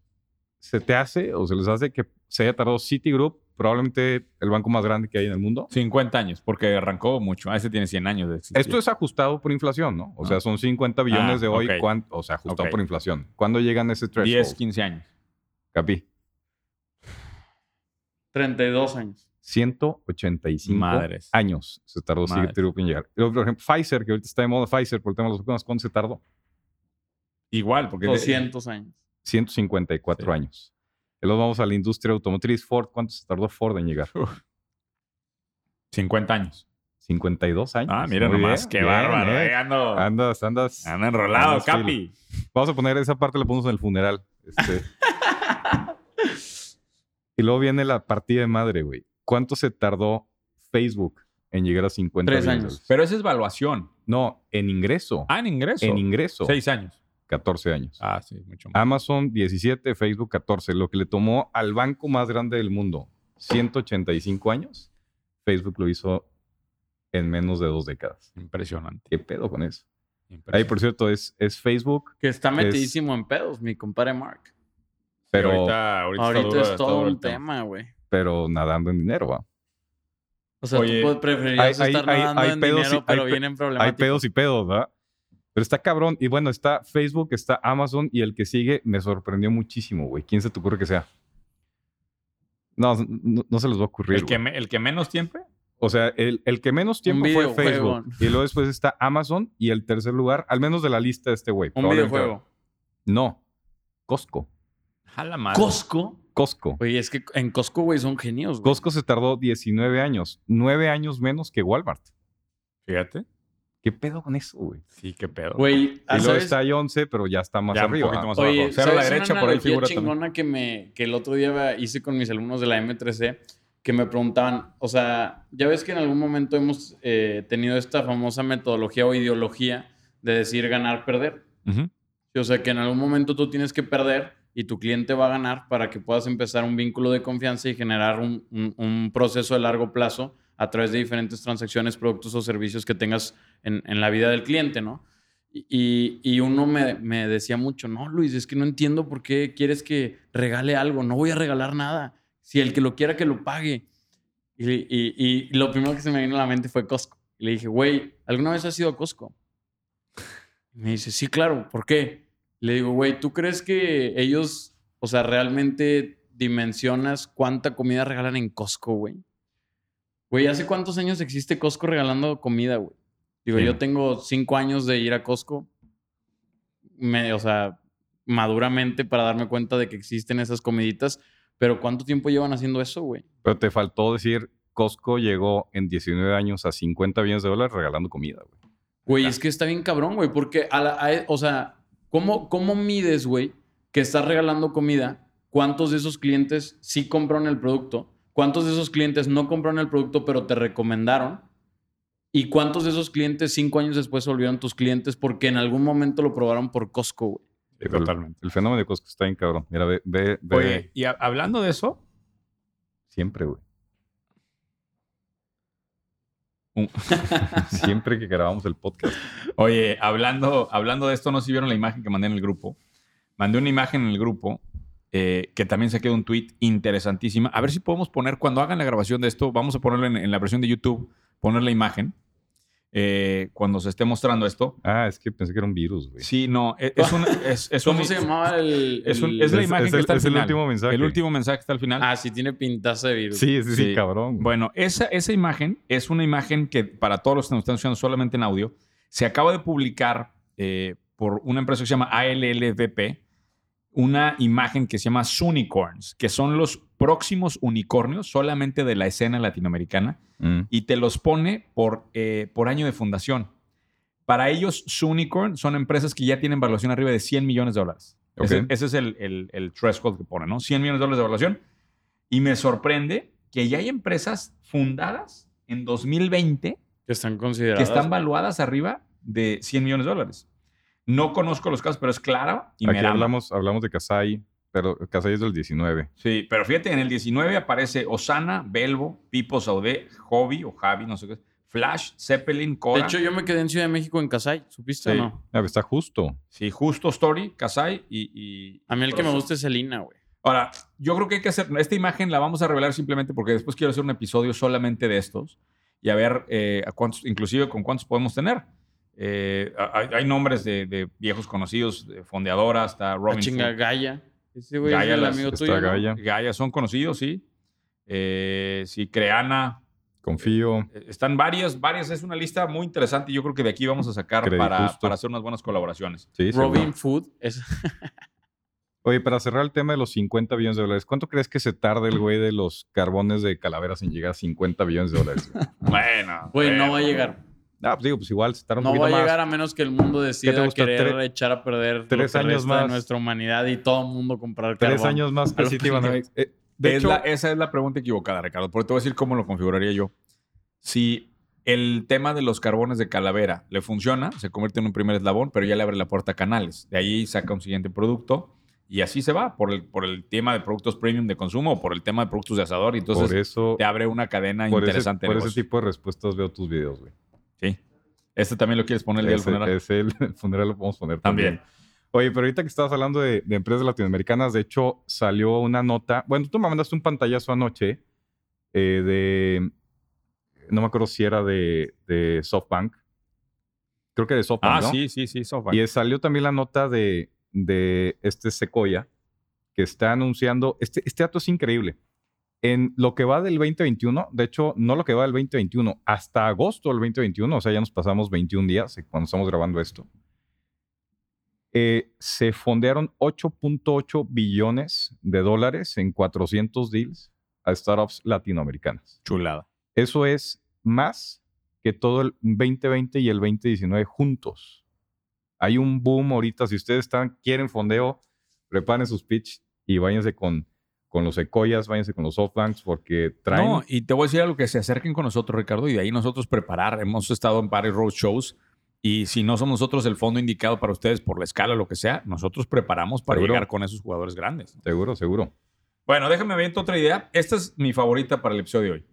se te hace o se les hace que se haya tardado Citigroup, probablemente el banco más grande que hay en el mundo? 50 años, porque arrancó mucho. Ah, ese tiene 100 años de existir. Esto es ajustado por inflación, ¿no? O Ah. sea, son 50 billones Ah, de hoy, ok. cuán- o sea, ajustado por inflación. ¿Cuándo llegan ese threshold? 10, 15 años. Capi. 32 años. 185 Madres. años se tardó Madres. Citigroup en llegar. Por ejemplo, Pfizer, que ahorita está de moda Pfizer por el tema de los vacunas, ¿cuándo se tardó? Igual, porque... 200 años. 154 Sí. años. Y luego vamos a la industria automotriz. Ford, ¿cuánto se tardó Ford en llegar? 50 años. 52 años. Ah, mira Muy nomás, bien, qué bien, bárbaro. eh. eh, Ando, Andas, andas. ando enrolado, andas Capi. Vamos a poner esa parte, la ponemos en el funeral. Este. [LAUGHS] y luego viene la partida de madre, güey. ¿Cuánto se tardó Facebook en llegar a 50 Tres años. Pero esa es evaluación. No, en ingreso. Ah, en ingreso. en ingreso. 6 años. 14 años. Ah, sí, mucho más. Amazon 17, Facebook 14. Lo que le tomó al banco más grande del mundo 185 años, Facebook lo hizo en menos de dos décadas. Impresionante. ¿Qué pedo con eso? Ahí, por cierto, es, es Facebook, Que está metidísimo en pedos, mi compadre Mark. pero, ahorita, ahorita, Ahorita es todo un tema, güey. Pero nadando en dinero, ¿va? O sea, Oye, tú puedes- preferirías hay- estar hay- nadando hay en pedos y- dinero, pero hay pe- vienen Hay problemáticos. pedos y pedos, ¿verdad? Pero está cabrón. Y bueno, está Facebook, está Amazon y el que sigue me sorprendió muchísimo, güey. ¿Quién se te ocurre que sea? No, no, no se les va a ocurrir. El que, güey. me- el que menos tiempo. O sea, el, el que menos tiempo fue. Facebook. Y luego después está Amazon y el tercer lugar, al menos de la lista de este güey. Un videojuego. No. Costco. A la madre. Costco. Costco. Oye, es que en Costco, güey, son genios, güey. Costco se tardó 19 años. 9 años menos que Walmart. Fíjate. ¿Qué pedo con eso, güey? Sí, qué pedo. Güey, ah, Y luego está ahí 11, pero ya está más Ya un arriba. poquito más Oye, abajo. Cero a la ¿sabes derecha, una por ahí figura también. chingona que, me, que el otro día hice con mis alumnos de la M3C, que me preguntaban, o sea, ya ves que en algún momento hemos eh, tenido esta famosa metodología o ideología de decir ganar, perder. O sea, que en algún momento tú tienes que perder y tu cliente va a ganar para que puedas empezar un vínculo de confianza y generar un, un- un proceso de largo plazo a través de diferentes transacciones, productos o servicios que tengas en, en la vida del cliente, ¿no? Y, y uno me, me decía mucho, no, Luis, es que no entiendo por qué quieres que regale algo, no voy a regalar nada. Si el que lo quiera, que lo pague. Y, y- y lo primero que se me vino a la mente fue Costco. Y le dije, güey, ¿alguna vez has ido a Costco? Y me dice, sí, claro, ¿por qué? Le digo, güey, ¿tú crees que ellos, o sea, realmente dimensionas cuánta comida regalan en Costco, güey? Güey, ¿hace cuántos años existe Costco regalando comida, güey? Digo, Sí. yo tengo cinco años de ir a Costco, me, o sea, maduramente para darme cuenta de que existen esas comiditas, pero ¿cuánto tiempo llevan haciendo eso, güey? Pero te faltó decir, Costco llegó en 19 años a 50 millones de dólares regalando comida, güey. Güey, es que está bien cabrón, güey, porque, a la- a- o sea, ¿cómo, cómo mides, güey, que estás regalando comida? ¿Cuántos de esos clientes sí compraron el producto? ¿Cuántos de esos clientes no compraron el producto, pero te recomendaron? ¿Y cuántos de esos clientes cinco años después se volvieron tus clientes porque en algún momento lo probaron por Costco, güey? El- Totalmente. El, fenómeno de Costco está bien cabrón. Mira, ve, ve, ve Oye, y a- hablando de eso, siempre, güey. un- [LAUGHS] Siempre que grabamos el podcast. Oye, hablando, hablando de esto, no sé si vieron la imagen que mandé en el grupo. Mandé una imagen en el grupo eh, que también saqué de un tweet interesantísima. A ver si podemos poner, cuando hagan la grabación de esto, vamos a ponerlo en, en la versión de YouTube, poner la imagen eh, cuando se esté mostrando esto. Ah, es que pensé que era un virus, güey. Sí, no, es, es un... Es, es ¿Cómo un- se llamaba el...? Es, un- el- es la imagen es que el- está al es el final. último mensaje. El último mensaje está al final. Ah, sí, tiene pintaza de virus. Sí, sí, sí, Sí. cabrón. Bueno, esa, esa imagen es una imagen que para todos los que nos están escuchando solamente en audio, se acaba de publicar eh, por una empresa que se llama ALLVP, una imagen que se llama Sunicorns, que son los próximos unicornios solamente de la escena latinoamericana Mm. y te los pone por, eh, por año de fundación. Para ellos, Sunicorn son empresas que ya tienen valuación arriba de 100 millones de dólares. Ok. Ese, ese es el, el, el threshold que pone, ¿no? 100 millones de dólares de valuación. Y me sorprende que ya hay empresas fundadas en 2020 Que están que consideradas. están valuadas arriba de 100 millones de dólares. No conozco los casos, pero es claro y Aquí hablamos de Kasai, pero Kasai es del 19. Sí, pero fíjate, en el 19 aparece Osana, Belvo, Pipo Saudé, Hobby o Javi, no sé qué. Flash, Zeppelin, De Cora. hecho, yo me quedé en Ciudad de México en Casay. ¿Supiste Sí. o no? Ah, está justo. Sí, Justo Story, Kasai y, y- A mí el que me gusta es Selina, güey. Ahora, yo creo que hay que hacer. Esta imagen la vamos a revelar simplemente porque después quiero hacer un episodio solamente de estos y a ver eh, a cuántos, inclusive con cuántos podemos tener. Eh, hay, hay nombres de, de viejos conocidos, de fondeadora, hasta La Robin chinga Hood. Gaia. Ese güey es Gaia el las- amigo tuyo, ¿no? Gaia. Gaia son conocidos, sí. Eh, sí, Creana. Confío. Eh, Están varias, varias. Es una lista muy interesante y yo creo que de aquí vamos a sacar para, hacer unas buenas colaboraciones. Sí, seguro. Robin Food. Es... [LAUGHS] Oye, para cerrar el tema de los 50 billones de dólares, ¿cuánto crees que se tarde el güey de los carbones de calaveras en llegar a 50 billones de dólares? [LAUGHS] Bueno. Güey, no bueno. va a llegar. Ah, pues digo, pues igual se tarda un No poquito va a más. llegar a menos que el mundo te decida gusta? querer echar a perder tres lo que años resta de más. nuestra humanidad y todo el mundo comprar Tres carbón. años más A que lo sí te iban a- pendejo. eh, de Es hecho, la- esa es la pregunta equivocada, Ricardo, porque te voy a decir cómo lo configuraría yo. Si el tema de los carbones de calavera le funciona, se convierte en un primer eslabón, pero ya le abre la puerta a canales. De ahí saca un siguiente producto y así se va por el, por el tema de productos premium de consumo o por el tema de productos de asador. Y entonces por eso, te abre una cadena por interesante. por ese tipo de respuestas veo tus videos, güey. Sí. Este también lo quieres poner el día del Ese- funeral. ese el, el [LAUGHS] funeral lo podemos poner también. También. Oye, pero ahorita que estabas hablando de, de empresas latinoamericanas, de hecho salió una nota. Bueno, tú me mandaste un pantallazo anoche eh, de. No me acuerdo si era de, de SoftBank. Creo que de SoftBank. Ah, ¿no? sí, sí, sí, SoftBank. Y salió también la nota de, de este Sequoia que está anunciando. Este, este dato es increíble. En lo que va del 2021, de hecho, no lo que va del 2021, hasta agosto del 2021, o sea, ya nos pasamos 21 días eh, cuando estamos grabando esto, eh, se fondearon 8.8 billones de dólares en 400 deals a startups latinoamericanas. Chulada. Eso es más que todo el 2020 y el 2019 juntos. Hay un boom ahorita. Si ustedes están, quieren fondeo, preparen sus pitch y váyanse con, con los Sequoias, váyanse con los Softbanks porque traen. No, y te voy a decir algo que se acerquen con nosotros, Ricardo, y de ahí nosotros preparar. Hemos estado en varios road shows y si no somos nosotros el fondo indicado para ustedes por la escala o lo que sea, nosotros preparamos para Seguro. llegar con esos jugadores grandes. Seguro, seguro. Bueno, déjame ver otra idea. Esta es mi favorita para el episodio de hoy.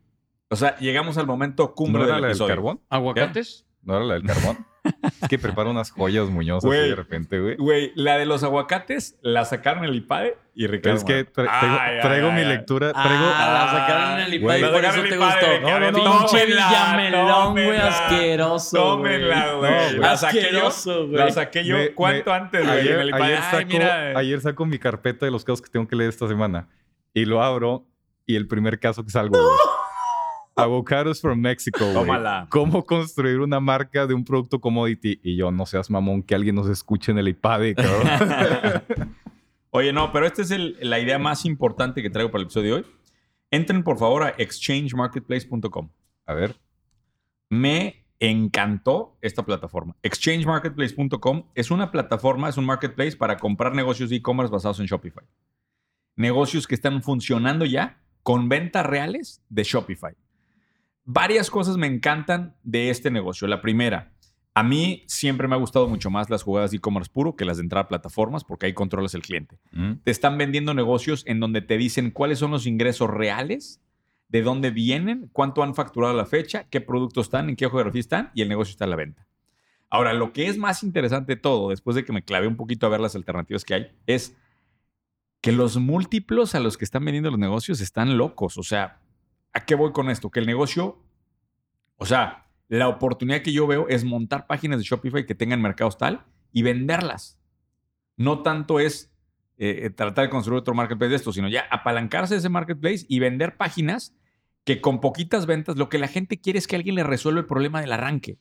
O sea, llegamos al momento ¿No cumbre era del la del carbón? ¿Aguacates? ¿No era la del carbón? Es que prepara unas joyas muñozas así Güey. de repente, güey. Güey, la de los aguacates la sacaron en el IPADE y Ricardo. Es que tra- Ay, traigo, ay, traigo ay, mi ay. lectura. Traigo, Ah, la sacaron en el Güey. IPAD y La por eso te IPADE, gustó. No, no, no, Pinche Villamelón, güey, asqueroso. Tómenla, güey. No, La saqué yo. Asqueroso, güey. La saqué yo. Me- ¿Cuánto me- antes, güey? ayer, el IPADE? ayer Ay, saco, mira. ayer saco mi carpeta de los casos que tengo que leer esta semana y lo abro y el primer caso que salgo, güey. [LAUGHS] Avocados from Mexico. Tómala. ¿Cómo construir una marca de un producto commodity? Y yo, no seas mamón, que alguien nos escuche en el iPad, cabrón. [LAUGHS] Oye, no, pero esta es el- la idea más importante que traigo para el episodio de hoy. Entren por favor a exchangemarketplace.com. A ver. Me encantó esta plataforma. Exchangemarketplace.com es una plataforma, es un marketplace para comprar negocios de e-commerce basados en Shopify. Negocios que están funcionando ya con ventas reales de Shopify. Varias cosas me encantan de este negocio. La primera, a mí siempre me ha gustado mucho más las jugadas de e-commerce puro que las de entrar a plataformas porque ahí controlas el cliente. Mm. Te están vendiendo negocios en donde te dicen cuáles son los ingresos reales, de dónde vienen, cuánto han facturado a la fecha, qué productos están, en qué geografía están y el negocio está a la venta. Ahora, lo que es más interesante de todo, después de que me clavé un poquito a ver las alternativas que hay, es que los múltiplos a los que están vendiendo los negocios están locos. O sea, ¿a qué voy con esto? Que el negocio, o sea, la oportunidad que yo veo es montar páginas de Shopify que tengan mercados tal y venderlas. No tanto es eh, tratar de construir otro marketplace de esto, sino ya apalancarse de ese marketplace y vender páginas que con poquitas ventas lo que la gente quiere es que alguien le resuelva el problema del arranque.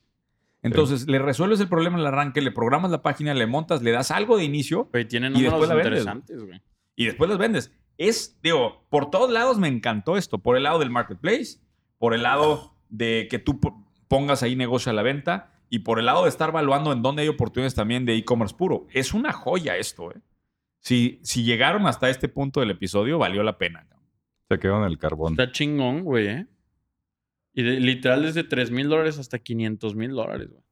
Entonces, le resuelves el problema del arranque, le programas la página, le montas, le das algo de inicio Güey, tienen Y números después la vendes. interesantes, güey. y después las vendes. Es, digo, por todos lados me encantó esto. Por el lado del marketplace, por el lado de que tú po- pongas ahí negocio a la venta y por el lado de estar evaluando en dónde hay oportunidades también de e-commerce puro. Es una joya esto, ¿eh? Si, si llegaron hasta este punto del episodio, valió la pena. Se quedó en el carbón. Está chingón, güey, ¿eh? Y de- literal desde 3 mil dólares hasta 500 mil dólares, güey.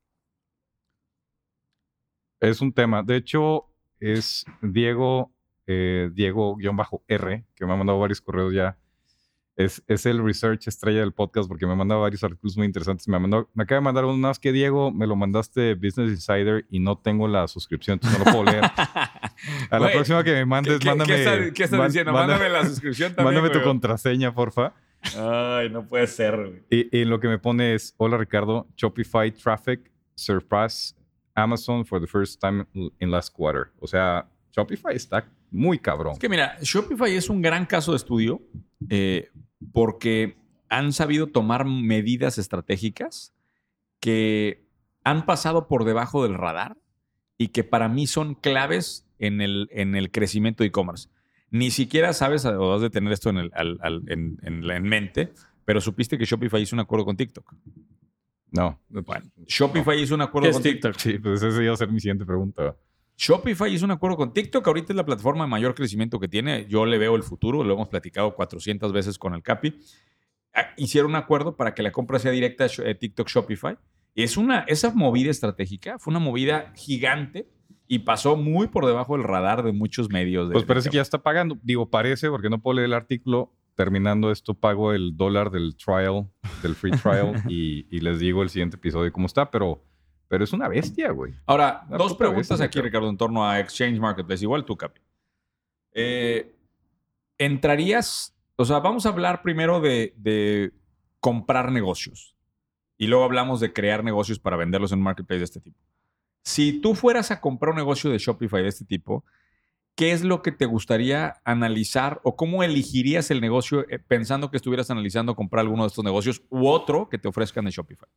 Es un tema. De hecho, es Diego, eh, Diego-R, que me ha mandado varios correos ya. Es, es el research estrella del podcast porque me ha mandado varios artículos muy interesantes. Me, mandó, me acaba de mandar uno más que Diego, me lo mandaste Business Insider y no tengo la suscripción, entonces no lo puedo leer. [LAUGHS] A la próxima que me ¿Qué, mandes, qué- mándame. qué estás, qué estás man- diciendo? Mándame la suscripción también. mándame tu contraseña, porfa. Ay, no puede ser, güey. Y, y lo que me pone es, hola Ricardo, Shopify traffic surpass Amazon for the first time in last quarter. O sea, Shopify está muy cabrón. Es que mira, Shopify es un gran caso de estudio eh, porque han sabido tomar medidas estratégicas que han pasado por debajo del radar y que para mí son claves en el, en el crecimiento de e-commerce. Ni siquiera sabes o has de tener esto en, el- al- al- en- en la- en mente, pero supiste que Shopify hizo un acuerdo con TikTok. No. Bueno, Shopify hizo un ¿Qué acuerdo es con TikTok. TikTok? Sí, pues esa iba a ser mi siguiente pregunta. Shopify hizo un acuerdo con TikTok. Ahorita es la plataforma de mayor crecimiento que tiene. Yo le veo el futuro. Lo hemos platicado 400 veces con el Capi. Ah, Hicieron un acuerdo para que la compra sea directa a eh, TikTok Shopify. Es una, esa movida estratégica fue una movida gigante y pasó muy por debajo del radar de muchos medios. de- Pues parece que ya está pagando. Digo, parece, porque no puedo leer el artículo. Terminando esto, pago el dólar del trial, del free trial, [LAUGHS] y, y les digo el siguiente episodio cómo está, pero, pero es una bestia, güey. Ahora, Una dos preguntas bestia, aquí. Ricardo, en torno a Exchange Marketplace. Igual tú, Capi. Eh, ¿Entrarías? O sea, vamos a hablar primero de, de comprar negocios. Y luego hablamos de crear negocios para venderlos en un marketplace de este tipo. Si tú fueras a comprar un negocio de Shopify de este tipo, ¿qué es lo que te gustaría analizar o cómo elegirías el negocio eh, pensando que estuvieras analizando comprar alguno de estos negocios u otro que te ofrezcan de Shopify?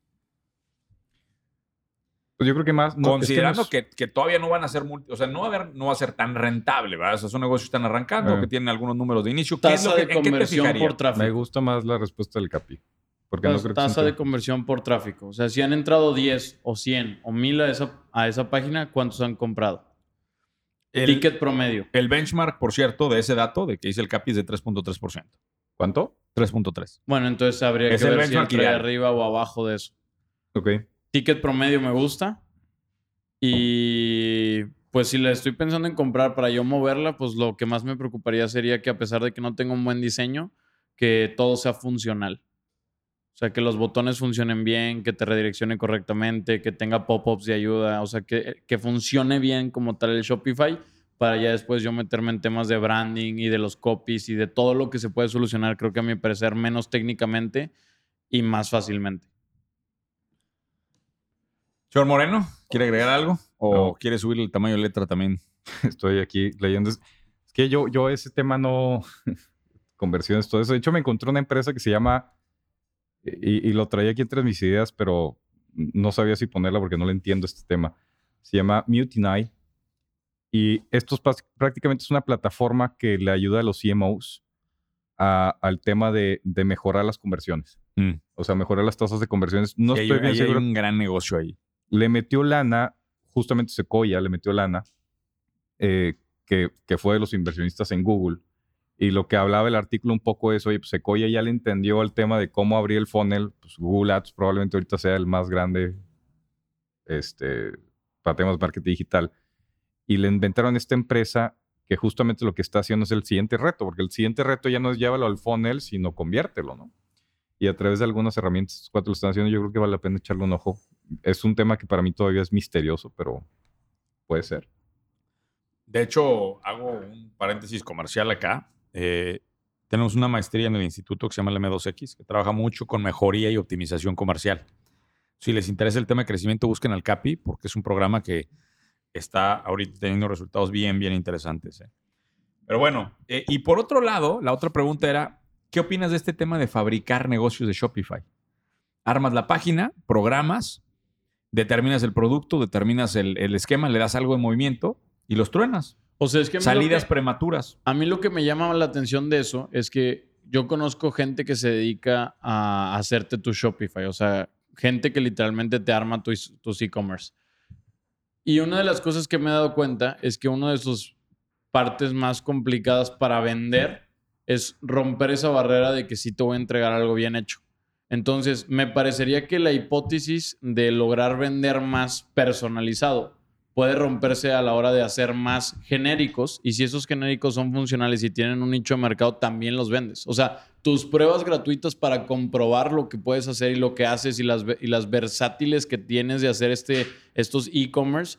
Pues yo creo que más. no, es que Considerando nos- que, que todavía no van a ser multi, o sea, no va a, haber, no va a ser tan rentable, ¿verdad? O sea, son negocios que están arrancando, Eh. que tienen algunos números de inicio. ¿Qué es Tasa lo que, de ¿En qué te conversión por tráfico. Me gusta más la respuesta del Capi. Porque no Pues, creo que tasa de conversión por tráfico. O sea, si han entrado 10 o 100 o 1000 a esa, a esa página, ¿cuántos han comprado? El, Ticket promedio. el benchmark, por cierto, de ese dato, de que dice el CAPI, es de 3.3%. ¿Cuánto? 3.3. Bueno, entonces habría Es que ver si benchmark entra arriba o abajo de eso. Ok. Ticket promedio me gusta. Y pues si la estoy pensando en comprar para yo moverla, pues lo que más me preocuparía sería que a pesar de que no tenga un buen diseño, que todo sea funcional. O sea, que los botones funcionen bien, que te redireccione correctamente, que tenga pop-ups de ayuda, o sea, que, que funcione bien como tal el Shopify para ya después yo meterme en temas de branding y de los copies y de todo lo que se puede solucionar, creo que a mi parecer menos técnicamente y más fácilmente. Señor Moreno, ¿quiere agregar algo? ¿O No. quiere subir el tamaño de letra también? [LAUGHS] Estoy aquí leyendo. Es que yo, yo ese tema no... [LAUGHS] Conversiones, todo eso. De hecho, me encontré una empresa que se llama... Y, y lo traía aquí entre mis ideas, pero no sabía si ponerla porque no le entiendo este tema. Se llama Mutiny. Y esto es prácticamente es una plataforma que le ayuda a los CMOs a- al tema de, de mejorar las conversiones. Mm. O sea, mejorar las tasas de conversiones. No Sí, hay- estoy bien hay seguro un gran negocio ahí. Le metió lana, justamente Sequoia le metió lana, eh, que, fue de los inversionistas en Google, Y lo que hablaba el artículo un poco es, oye, pues Sequoia ya le entendió el tema de cómo abrir el funnel. Pues Google Ads probablemente ahorita sea el más grande este, para temas de marketing digital. Y le inventaron esta empresa que justamente lo que está haciendo es el siguiente reto, porque el siguiente reto ya no es llévalo al funnel, sino conviértelo, ¿no? Y a través de algunas herramientas, cuando lo están haciendo, yo creo que vale la pena echarle un ojo. Es un tema que para mí todavía es misterioso, pero puede ser. De hecho, hago un paréntesis comercial acá. Eh, tenemos una maestría en el instituto que se llama el M2X, que trabaja mucho con mejoría y optimización comercial. Si les interesa el tema de crecimiento, busquen al CAPI, porque es un programa que está ahorita teniendo resultados bien, bien interesantes. ¿eh? Pero bueno, eh, y por otro lado, la otra pregunta era, ¿qué opinas de este tema de fabricar negocios de Shopify? Armas la página, programas, determinas el producto, determinas el, el esquema, le das algo de movimiento y los truenas. O sea, es que Salidas que- prematuras. A mí lo que me llama la atención de eso es que yo conozco gente que se dedica a hacerte tu Shopify, o sea, gente que literalmente te arma tus tus e-commerce. Y una de las cosas que me he dado cuenta es que una de sus partes más complicadas para vender es romper esa barrera de que sí te voy a entregar algo bien hecho. Entonces, me parecería que la hipótesis de lograr vender más personalizado puede romperse a la hora de hacer más genéricos y si esos genéricos son funcionales y tienen un nicho de mercado, también los vendes. O sea, tus pruebas gratuitas para comprobar lo que puedes hacer y lo que haces y las, y las versátiles que tienes de hacer este, estos e-commerce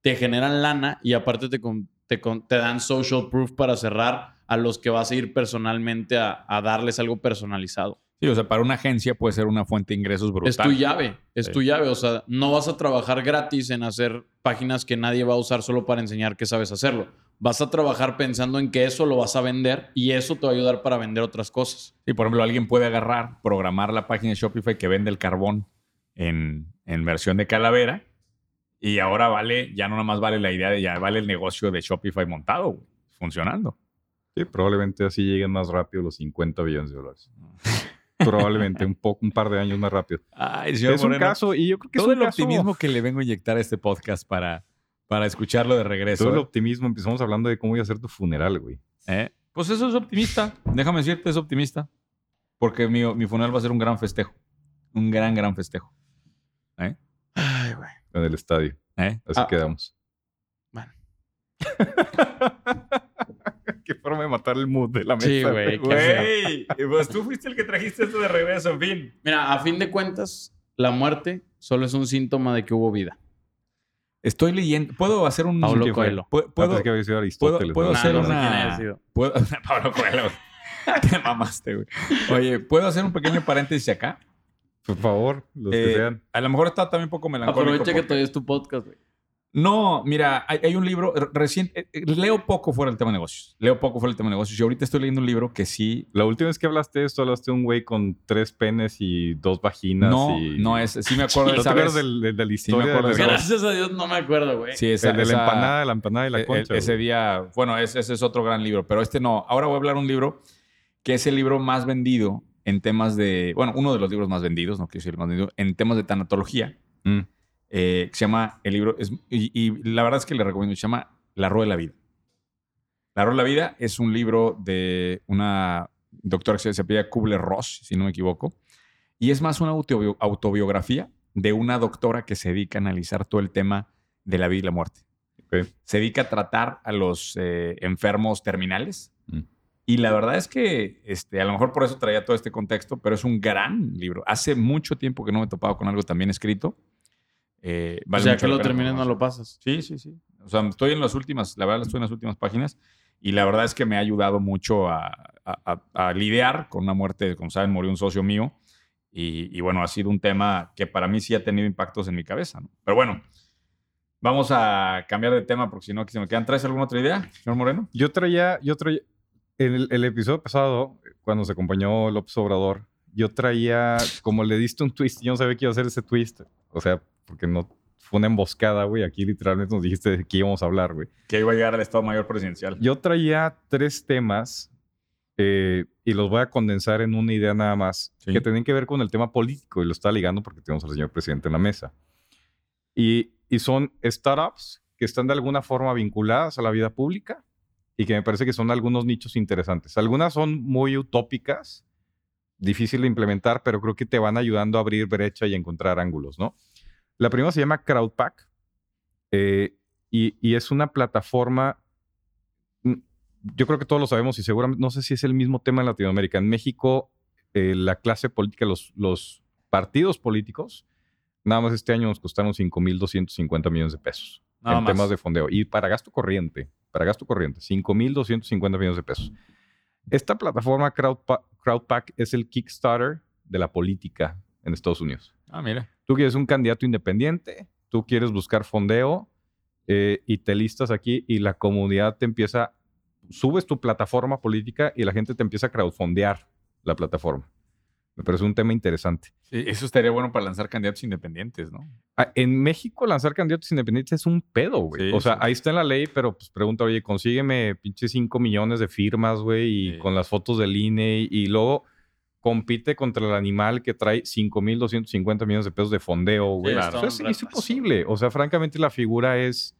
te generan lana y aparte te, te, te dan social proof para cerrar a los que vas a ir personalmente a, a darles algo personalizado. Sí, o sea, para una agencia puede ser una fuente de ingresos brutal. Es tu llave, es Sí. tu llave. O sea, no vas a trabajar gratis en hacer páginas que nadie va a usar solo para enseñar que sabes hacerlo. Vas a trabajar pensando en que eso lo vas a vender y eso te va a ayudar para vender otras cosas. Sí, por ejemplo, alguien puede agarrar, programar la página de Shopify que vende el carbón en, en versión de calavera y ahora vale, ya no nada más vale la idea de ya vale el negocio de Shopify montado, funcionando. Sí, probablemente así lleguen más rápido los 50 billones de dólares. Probablemente un, poco, un par de años más rápido. Ay, es un caso, y yo creo que todo es un el caso- optimismo que le vengo a inyectar a este podcast para, para escucharlo de regreso. Todo el ¿eh? optimismo. Empezamos hablando de cómo voy a hacer tu funeral, güey. ¿Eh? Pues eso es optimista. Déjame decirte, es optimista. Porque mi, mi funeral va a ser un gran festejo. Un gran, gran festejo. ¿Eh? Ay, güey. En el estadio. ¿Eh? Así Ah. quedamos. Bueno. [LAUGHS] Qué forma de matar el mood de la mesa. Sí, güey. Güey, pues tú fuiste el que trajiste esto de regreso, en fin. Mira, a fin de cuentas, la muerte solo es un síntoma de que hubo vida. Estoy leyendo. ¿Puedo hacer un. Paulo ¿Quién fue? Coelho. ¿Puedo, puedo, Antes que había sido puedo, Aristóteles. puedo ¿no? [LAUGHS] Nah, hacer no sé quién una. sido. ¿Puedo... Pablo Coelho. [LAUGHS] Te mamaste, güey. Oye, ¿puedo hacer un pequeño paréntesis acá? Por favor, los Eh, que sean. A lo mejor está también un poco melancólico. Aprovecha que porque- todavía es tu podcast, güey. No, mira, hay, hay un libro reciente. leo poco fuera del tema de negocios. Leo poco fuera del tema de negocios. Y ahorita estoy leyendo un libro que sí. La última vez que hablaste de esto, hablaste de un güey con tres penes y dos vaginas. No, y... no es. Sí me acuerdo de [LAUGHS] ¿No te esa acuerdas vez. del- del- Sí, me acuerdo de Gracias a Dios no me acuerdo, güey. Sí, esa, el de la esa- empanada, de la empanada y la el- concha. ese güey. día. Bueno, ese, ese es otro gran libro, pero este no. Ahora voy a hablar de un libro que es el libro más vendido en temas de. Bueno, uno de los libros más vendidos, no quiero decir el más vendido, en temas de tanatología. Mm. Eh, que se llama el libro, es- y, y la verdad es que le recomiendo, se llama La Rueda de la Vida. La Rueda de la Vida es un libro de una doctora que se, se apellida Kubler-Ross, si no me equivoco, y es más una autobio- autobiografía de una doctora que se dedica a analizar todo el tema de la vida y la muerte. Ok. Se dedica a tratar a los eh, enfermos terminales. Mm. Y la verdad es que este, a lo mejor por eso traía todo este contexto, pero es un gran libro. Hace mucho tiempo que no me he topado con algo tan bien escrito. Eh, O vale sea, mucho que lo termines no lo pasas. Sí, sí, sí. O sea, estoy en las últimas, la verdad, estoy en las últimas páginas y la verdad es que me ha ayudado mucho a, a- a- a lidiar con una muerte. Como saben, murió un socio mío y, y bueno, ha sido un tema que para mí sí ha tenido impactos en mi cabeza. ¿no? Pero bueno, vamos a cambiar de tema porque si no, aquí se me quedan. ¿Traes alguna otra idea, señor Moreno? Yo traía, yo traía, en el, el episodio pasado, cuando se acompañó López Obrador, yo traía, como le diste un twist, yo no sabía que iba a hacer ese twist. O sea, porque no fue una emboscada, güey. Aquí literalmente nos dijiste de qué íbamos a hablar, güey. Que iba a llegar al Estado Mayor Presidencial. Yo traía tres temas eh, y los voy a condensar en una idea nada más, Sí. que tienen que ver con el tema político y lo está ligando porque tenemos al señor presidente en la mesa. Y, y son startups que están de alguna forma vinculadas a la vida pública y que me parece que son algunos nichos interesantes. Algunas son muy utópicas, difícil de implementar, pero creo que te van ayudando a abrir brecha y encontrar ángulos, ¿no? La primera se llama Crowdpack eh, y, y es una plataforma mm, yo creo que todos lo sabemos y seguramente, no sé si es el mismo tema en Latinoamérica. En México, eh, la clase política, los, los partidos políticos, nada más este año nos costaron 5.250 millones de pesos Nada en más. temas de fondeo. Y para gasto corriente, para gasto corriente, 5.250 millones de pesos. Esta plataforma Crowdpa- Crowdpack es el Kickstarter de la política en Estados Unidos. Ah, mira. Tú quieres un candidato independiente, tú quieres buscar fondeo eh, y te listas aquí y la comunidad te empieza, subes tu plataforma política y la gente te empieza a crowdfondear la plataforma. Me parece un tema interesante. Sí, eso estaría bueno para lanzar candidatos independientes, ¿no? Ah, En México lanzar candidatos independientes es un pedo, güey. Sí, o sea, sí. ahí está en la ley, pero pues pregunta, oye, consígueme pinche 5 millones de firmas, güey, y con las fotos del INE y, y luego compite contra el animal que trae 5.250 millones de pesos de fondeo, güey. Sí, está un es, es retraso. imposible. O sea, francamente la figura es,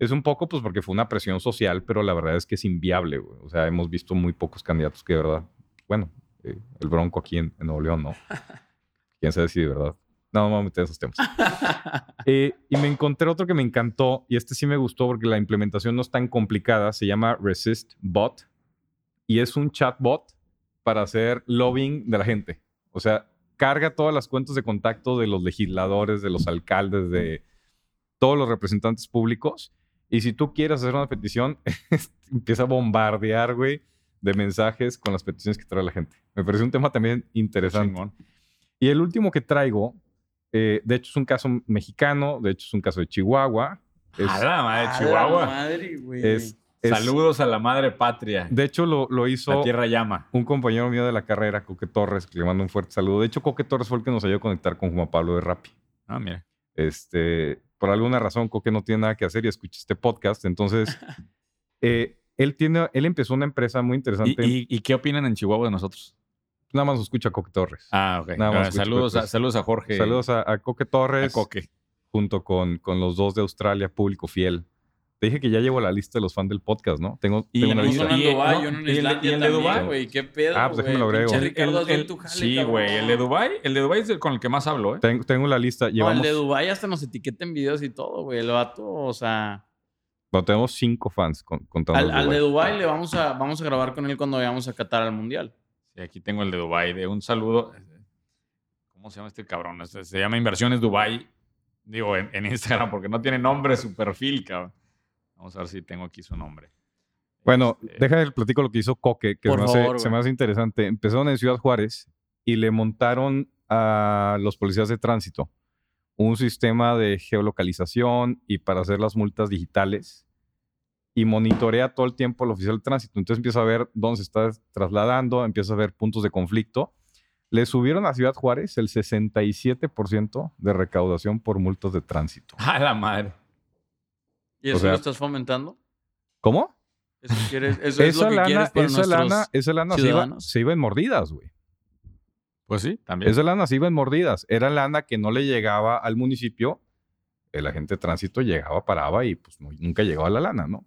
es un poco, pues porque fue una presión social, pero la verdad es que es inviable, güey. O sea, hemos visto muy pocos candidatos que de verdad, bueno, eh, el Bronco aquí en, en Nuevo León, ¿no? [LAUGHS] Quién sabe si de verdad. No, no me voy a meter en esos temas. [LAUGHS] Eh, y me encontré otro que me encantó, y este sí me gustó porque la implementación no es tan complicada. Se llama Resist Bot y es un chatbot para hacer lobbying de la gente. O sea, carga todas las cuentas de contacto de los legisladores, de los alcaldes, de todos los representantes públicos. Y si tú quieres hacer una petición, [LAUGHS] empieza a bombardear, güey, de mensajes con las peticiones que trae la gente. Me parece un tema también interesante. Chingón. Y el último que traigo, eh, de hecho es un caso mexicano, de hecho es un caso de Chihuahua. Es- a la madre, A la Chihuahua. madre, güey. es- es- Saludos a la madre patria. De hecho lo, lo hizo La tierra llama. un compañero mío de la carrera, Coque Torres, que le mando un fuerte saludo. De hecho, Coque Torres fue el que nos ayudó a conectar con Juan Pablo de Rappi. Ah, mira. Este, por alguna razón, Coque no tiene nada que hacer y escucha este podcast. Entonces, [LAUGHS] eh, él, tiene, él empezó una empresa muy ¿Y, interesante. y, y qué opinan en Chihuahua de nosotros? Nada más escucha Coque Torres. Ah, ok. Nada más escucho saludos, a, saludos a Jorge. Saludos a, a Coque a Torres. Coque. junto con, con los dos de Australia, público fiel. Te dije que ya llevo la lista de los fans del podcast, ¿no? Tengo, Y- tengo una lista. Y- Dubái, no, y el de- Islandia y el de también, Dubái. güey. ¿Qué pedo, Ah, pues déjame güey? lo agrego. El- jale, sí, güey. El de Dubai, el de Dubai es el con el que más hablo, ¿eh? Tengo, tengo la lista. No, Llevamos, el de Dubái hasta nos etiqueta en videos y todo, güey. El vato, o sea... bueno, tenemos cinco fans con, contando Al, al de Dubái. Dubái le vamos a, vamos a grabar con él cuando vayamos a Qatar al Mundial. Sí, aquí tengo el de Dubai. De un saludo. ¿Cómo se llama este cabrón? Este- se llama Inversiones Dubai. Digo, en, en Instagram, porque no tiene nombre su perfil, cabrón. Vamos a ver si tengo aquí su nombre. Bueno, Este, déjame el platico lo que hizo Coque, que Por se, me hace, se me hace interesante. Empezaron en Ciudad Juárez y le montaron a los policías de tránsito un sistema de geolocalización y para hacer las multas digitales y monitorea todo el tiempo al oficial de tránsito. Entonces empieza a ver dónde se está trasladando, empieza a ver puntos de conflicto. Le subieron a Ciudad Juárez el 67% de recaudación por multas de tránsito. A la madre. ¿Y O eso sea- lo estás fomentando? ¿Cómo? ¿Eso, quieres, [LAUGHS] eso es esa lo que lana, quieres para esa lana, esa lana se iba, se iba en mordidas, güey. Pues sí, también. Esa lana se iba en mordidas. Era lana que no le llegaba al municipio. El agente de tránsito llegaba, paraba y pues no- nunca llegaba la lana, ¿no?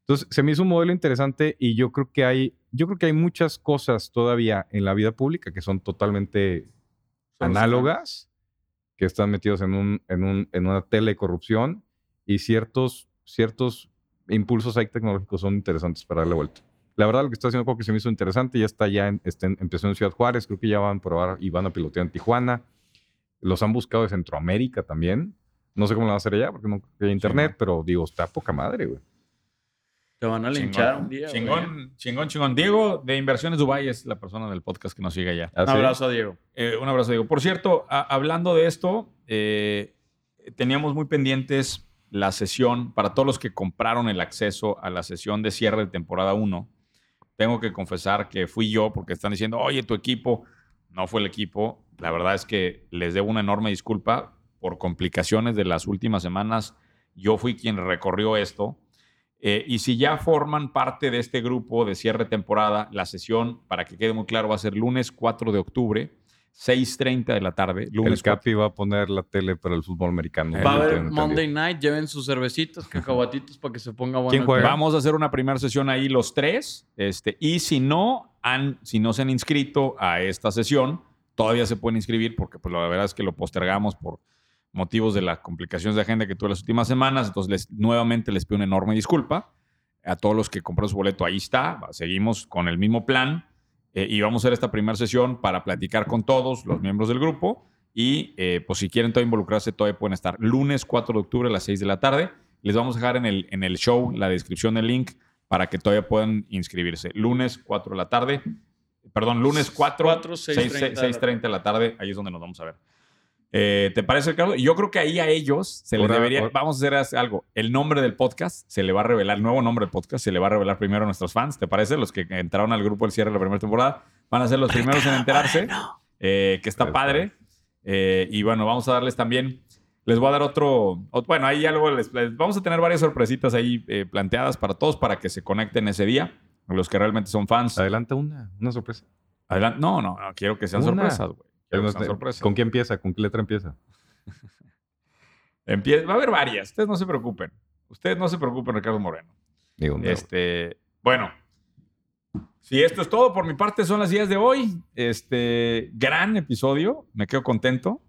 Entonces, se me hizo un modelo interesante y yo creo que hay, yo creo que hay muchas cosas todavía en la vida pública que son totalmente análogas, que están metidos en, un, en, un, en una tele de corrupción y ciertos, ciertos impulsos ahí tecnológicos son interesantes para darle vuelta. La verdad, lo que está haciendo Coque se me hizo interesante. Ya está ya, en, está en- empezó en Ciudad Juárez, creo que ya van a probar y van a pilotear en Tijuana. Los han buscado de Centroamérica también. No sé cómo lo van a hacer allá porque no creo que haya internet, pero digo, está poca madre, güey. Te van a linchar un día. güey. chingón, chingón, chingón. Diego de Inversiones Dubai es la persona del podcast que nos sigue allá. ¿Ah, Un sí? abrazo a Diego. Eh, un abrazo, Diego. Por cierto, a- hablando de esto, eh, teníamos muy pendientes la sesión, para todos los que compraron el acceso a la sesión de cierre de temporada 1, tengo que confesar que fui yo porque están diciendo, oye, tu equipo, no fue el equipo. La verdad es que les debo una enorme disculpa por complicaciones de las últimas semanas. Yo fui quien recorrió esto. Eh, y si ya forman parte de este grupo de cierre temporada, la sesión, para que quede muy claro, va a ser lunes 4 de octubre 6.30 de la tarde. Lunes el Capi va a poner la tele para el fútbol americano. Va a haber. Monday Night, lleven sus cervecitas, cacahuatitos para que se ponga bueno. Vamos a hacer una primera sesión ahí los tres. Este, y si no, han, si no se han inscrito a esta sesión, todavía se pueden inscribir porque pues, la verdad es que lo postergamos por motivos de las complicaciones de agenda que tuve las últimas semanas. Entonces, les- nuevamente les pido una enorme disculpa a todos los que compraron su boleto. Ahí está, seguimos con el mismo plan eh, y vamos a hacer esta primera sesión para platicar con todos los miembros del grupo. Y eh, pues si quieren todavía involucrarse, todavía pueden estar. Lunes 4 de octubre a las 6 de la tarde. Les vamos a dejar en el, en el show la descripción del link para que todavía puedan inscribirse. Lunes 4 de la tarde. Perdón, lunes 4, 4, 6.30 6:30 de la tarde. Ahí es donde nos vamos a ver. Eh, ¿Te parece, Ricardo? Yo creo que ahí a ellos se les Ahora- debería... ahora- Vamos a hacer algo. El nombre del podcast se le va a revelar, el nuevo nombre del podcast se le va a revelar primero a nuestros fans, ¿te parece? Los que entraron al grupo al cierre de la primera temporada van a ser los primeros en enterarse, eh, que está padre. Eh, y bueno, vamos a darles también... Les voy a dar otro... ot- Bueno, ahí ya luego les, les- vamos a tener varias sorpresitas ahí planteadas para todos para que se conecten ese día. Los que realmente son fans. Adelanta una, una sorpresa. Adelante. No, no, no. Quiero que sean Una. sorpresas, güey. ¿Con qué empieza? ¿Con qué letra empieza? [LAUGHS] Empie- Va a haber varias. Ustedes no se preocupen. Ustedes no se preocupen, Ricardo Moreno. Digo. Este, bueno. Si esto es todo por mi parte, son las 10 de hoy. Este, gran episodio. Me quedo contento.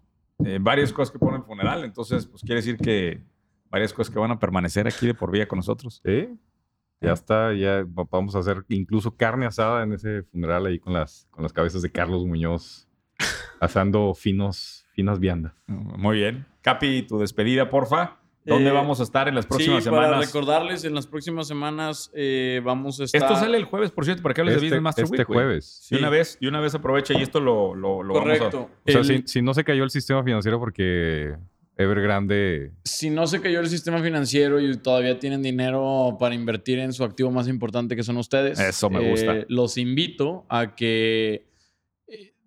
Eh, varias cosas que ponen el funeral. Entonces, pues quiere decir que varias cosas que van a permanecer aquí de por vida con nosotros. Sí. Ya está, ya va- vamos a hacer incluso carne asada en ese funeral ahí con las, con las cabezas de Carlos Muñoz, asando finos, finas viandas. Muy bien. Capi, tu despedida, porfa. ¿Dónde Eh, vamos a estar en las próximas sí, para semanas? recordarles, en las próximas semanas eh, vamos a estar... Esto sale el jueves, por cierto, para que hables de Este, Business Master este Week, jueves. Y una vez, y una vez aprovecha y esto lo, lo, lo vamos a... Correcto. O sea, El- si, si no se cayó el sistema financiero porque Evergrande... si no se cayó el sistema financiero y todavía tienen dinero para invertir en su activo más importante que son ustedes, Eso me eh, gusta. los invito a que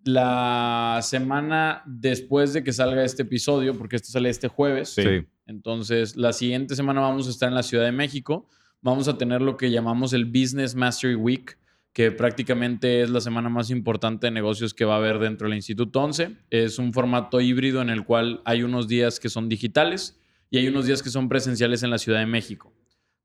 la semana después de que salga este episodio, porque este sale este jueves, Sí. entonces la siguiente semana vamos a estar en la Ciudad de México, vamos a tener lo que llamamos el Business Mastery Week, que prácticamente es la semana más importante de negocios que va a haber dentro del Instituto 11. Es un formato híbrido en el cual hay unos días que son digitales y hay unos días que son presenciales en la Ciudad de México.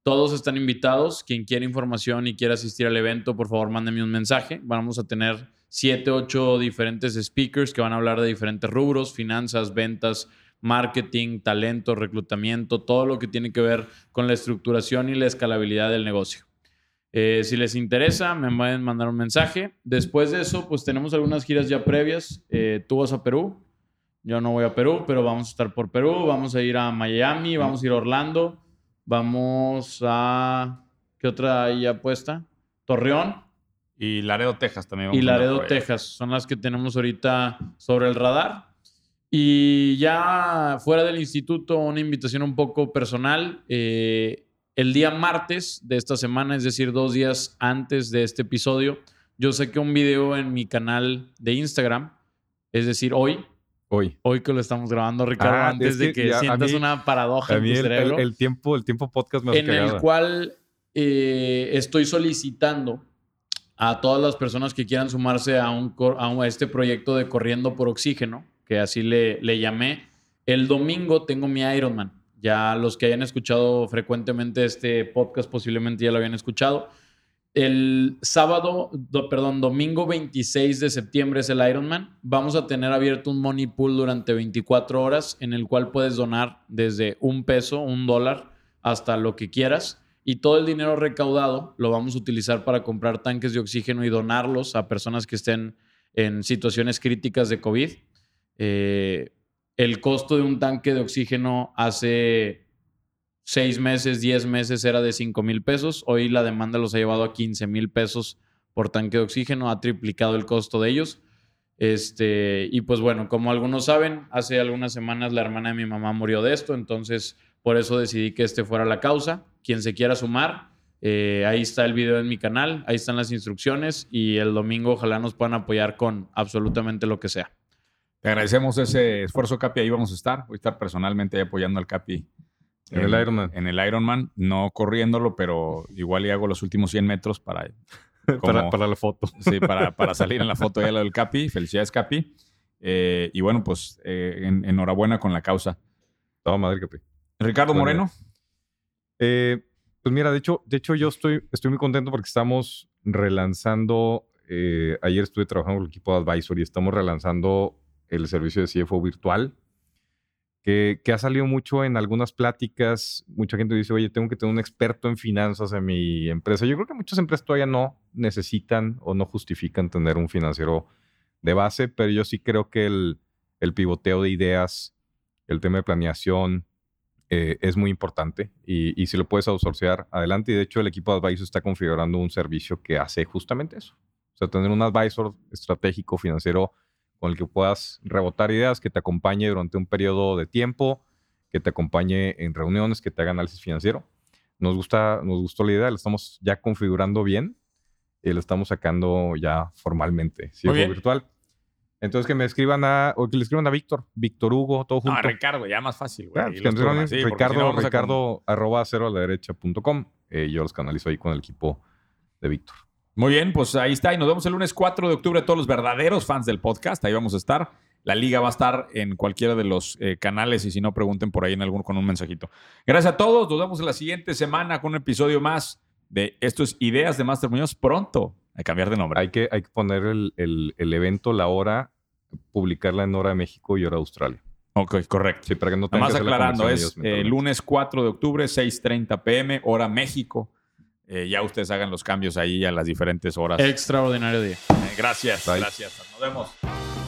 Todos están invitados. Quien quiera información y quiera asistir al evento, por favor, mándeme un mensaje. Vamos a tener siete, ocho diferentes speakers que van a hablar de diferentes rubros, finanzas, ventas, marketing, talento, reclutamiento, todo lo que tiene que ver con la estructuración y la escalabilidad del negocio. Eh, si les interesa, me pueden mandar un mensaje. Después de eso, pues tenemos algunas giras ya previas. Eh, tú vas a Perú, yo no voy a Perú, pero vamos a estar por Perú. Vamos a ir a Miami, vamos a ir a Orlando, vamos a... ¿Qué otra hay apuesta? Torreón Y Laredo, Texas también. y vamos Laredo. Texas. Son las que tenemos ahorita sobre el radar. Y ya fuera del instituto, una invitación un poco personal. Eh, el día martes de esta semana, es decir, dos días antes de este episodio, yo saqué un video en mi canal de Instagram, es decir, hoy, Hoy. hoy que lo estamos grabando, Ricardo, Ah, antes es de que sientas mí- una paradoja en tu el, cerebro el- el tiempo, el tiempo podcast me en el cual eh, estoy solicitando a todas las personas que quieran sumarse a, este proyecto de Corriendo por Oxígeno, que así le, le llamé. El domingo tengo mi Ironman. Ya los que hayan escuchado frecuentemente este podcast posiblemente ya lo habían escuchado. El sábado, do- perdón, domingo 26 de septiembre es el Ironman. Vamos a tener abierto un money pool durante 24 horas en el cual puedes donar desde un peso, un dólar, hasta lo que quieras. Y todo el dinero recaudado lo vamos a utilizar para comprar tanques de oxígeno y donarlos a personas que estén en situaciones críticas de COVID. Eh, el costo de un tanque de oxígeno hace seis meses, diez meses era de 5 mil pesos. Hoy la demanda los ha llevado a 15 mil pesos por tanque de oxígeno. Ha triplicado el costo de ellos. Este, y pues bueno, como algunos saben, hace algunas semanas la hermana de mi mamá murió de esto, entonces por eso decidí que este fuera la causa. Quien se quiera sumar, eh, ahí está el video en mi canal, ahí están las instrucciones y el domingo ojalá nos puedan apoyar con absolutamente lo que sea. Te agradecemos ese esfuerzo, Capi. Ahí vamos a estar. Voy a estar personalmente ahí apoyando al Capi. En el Ironman. En el Ironman. No corriéndolo, pero igual y hago los últimos 100 metros para, [LAUGHS] para, como- para la foto. [LAUGHS] sí, para, para salir en la foto ya lo del Capi. Felicidades, Capi. Eh, y bueno, pues eh, en- enhorabuena con la causa. Toda madre, Capi. Ricardo Bueno. Eh, pues mira, de hecho, de hecho yo estoy, estoy muy contento porque estamos relanzando, eh, ayer estuve trabajando con el equipo de Advisor y estamos relanzando el servicio de CFO virtual, que, que ha salido mucho en algunas pláticas. Mucha gente dice, oye, tengo que tener un experto en finanzas en mi empresa. Yo creo que muchas empresas todavía no necesitan o no justifican tener un financiero de base, pero yo sí creo que el, el pivoteo de ideas, el tema de planeación, eh, es muy importante y, y si lo puedes outsourcear, adelante. Y de hecho, el equipo de Advisor está configurando un servicio que hace justamente eso. O sea, tener un advisor estratégico financiero con el que puedas rebotar ideas, que te acompañe durante un periodo de tiempo, que te acompañe en reuniones, que te haga análisis financiero. Nos, gusta, nos gustó la idea, la estamos ya configurando bien y lo estamos sacando ya formalmente, bien. virtual. Entonces que me escriban a, o que le escriban a Víctor, Víctor Hugo, todo junto. No, Ricardo, ya más fácil, güey. Ah, pues, programas, sí, si Ricardo, no vamos a Ricardo, arroba cero a la derecha punto com. Eh, yo los canalizo ahí con el equipo de Víctor. Muy bien, pues ahí está. Y nos vemos el lunes 4 de octubre. Todos los verdaderos fans del podcast. Ahí vamos a estar. La liga va a estar en cualquiera de los eh, canales. Y si no, pregunten por ahí en alguno con un mensajito. Gracias a todos. Nos vemos en la siguiente semana con un episodio más de Esto es Ideas de Master Muñoz. Pronto a cambiar de nombre. Hay que, hay que poner el, el- el evento, la hora, publicarla en hora de México y hora de Australia. Ok, correcto. Sí, para que no tengan Nada más que aclarando, es eh, lunes 4 de octubre, 6:30 pm, hora México. Eh, ya ustedes hagan los cambios ahí a las diferentes horas. Extraordinario día. Eh, gracias, Bye. gracias. Nos vemos.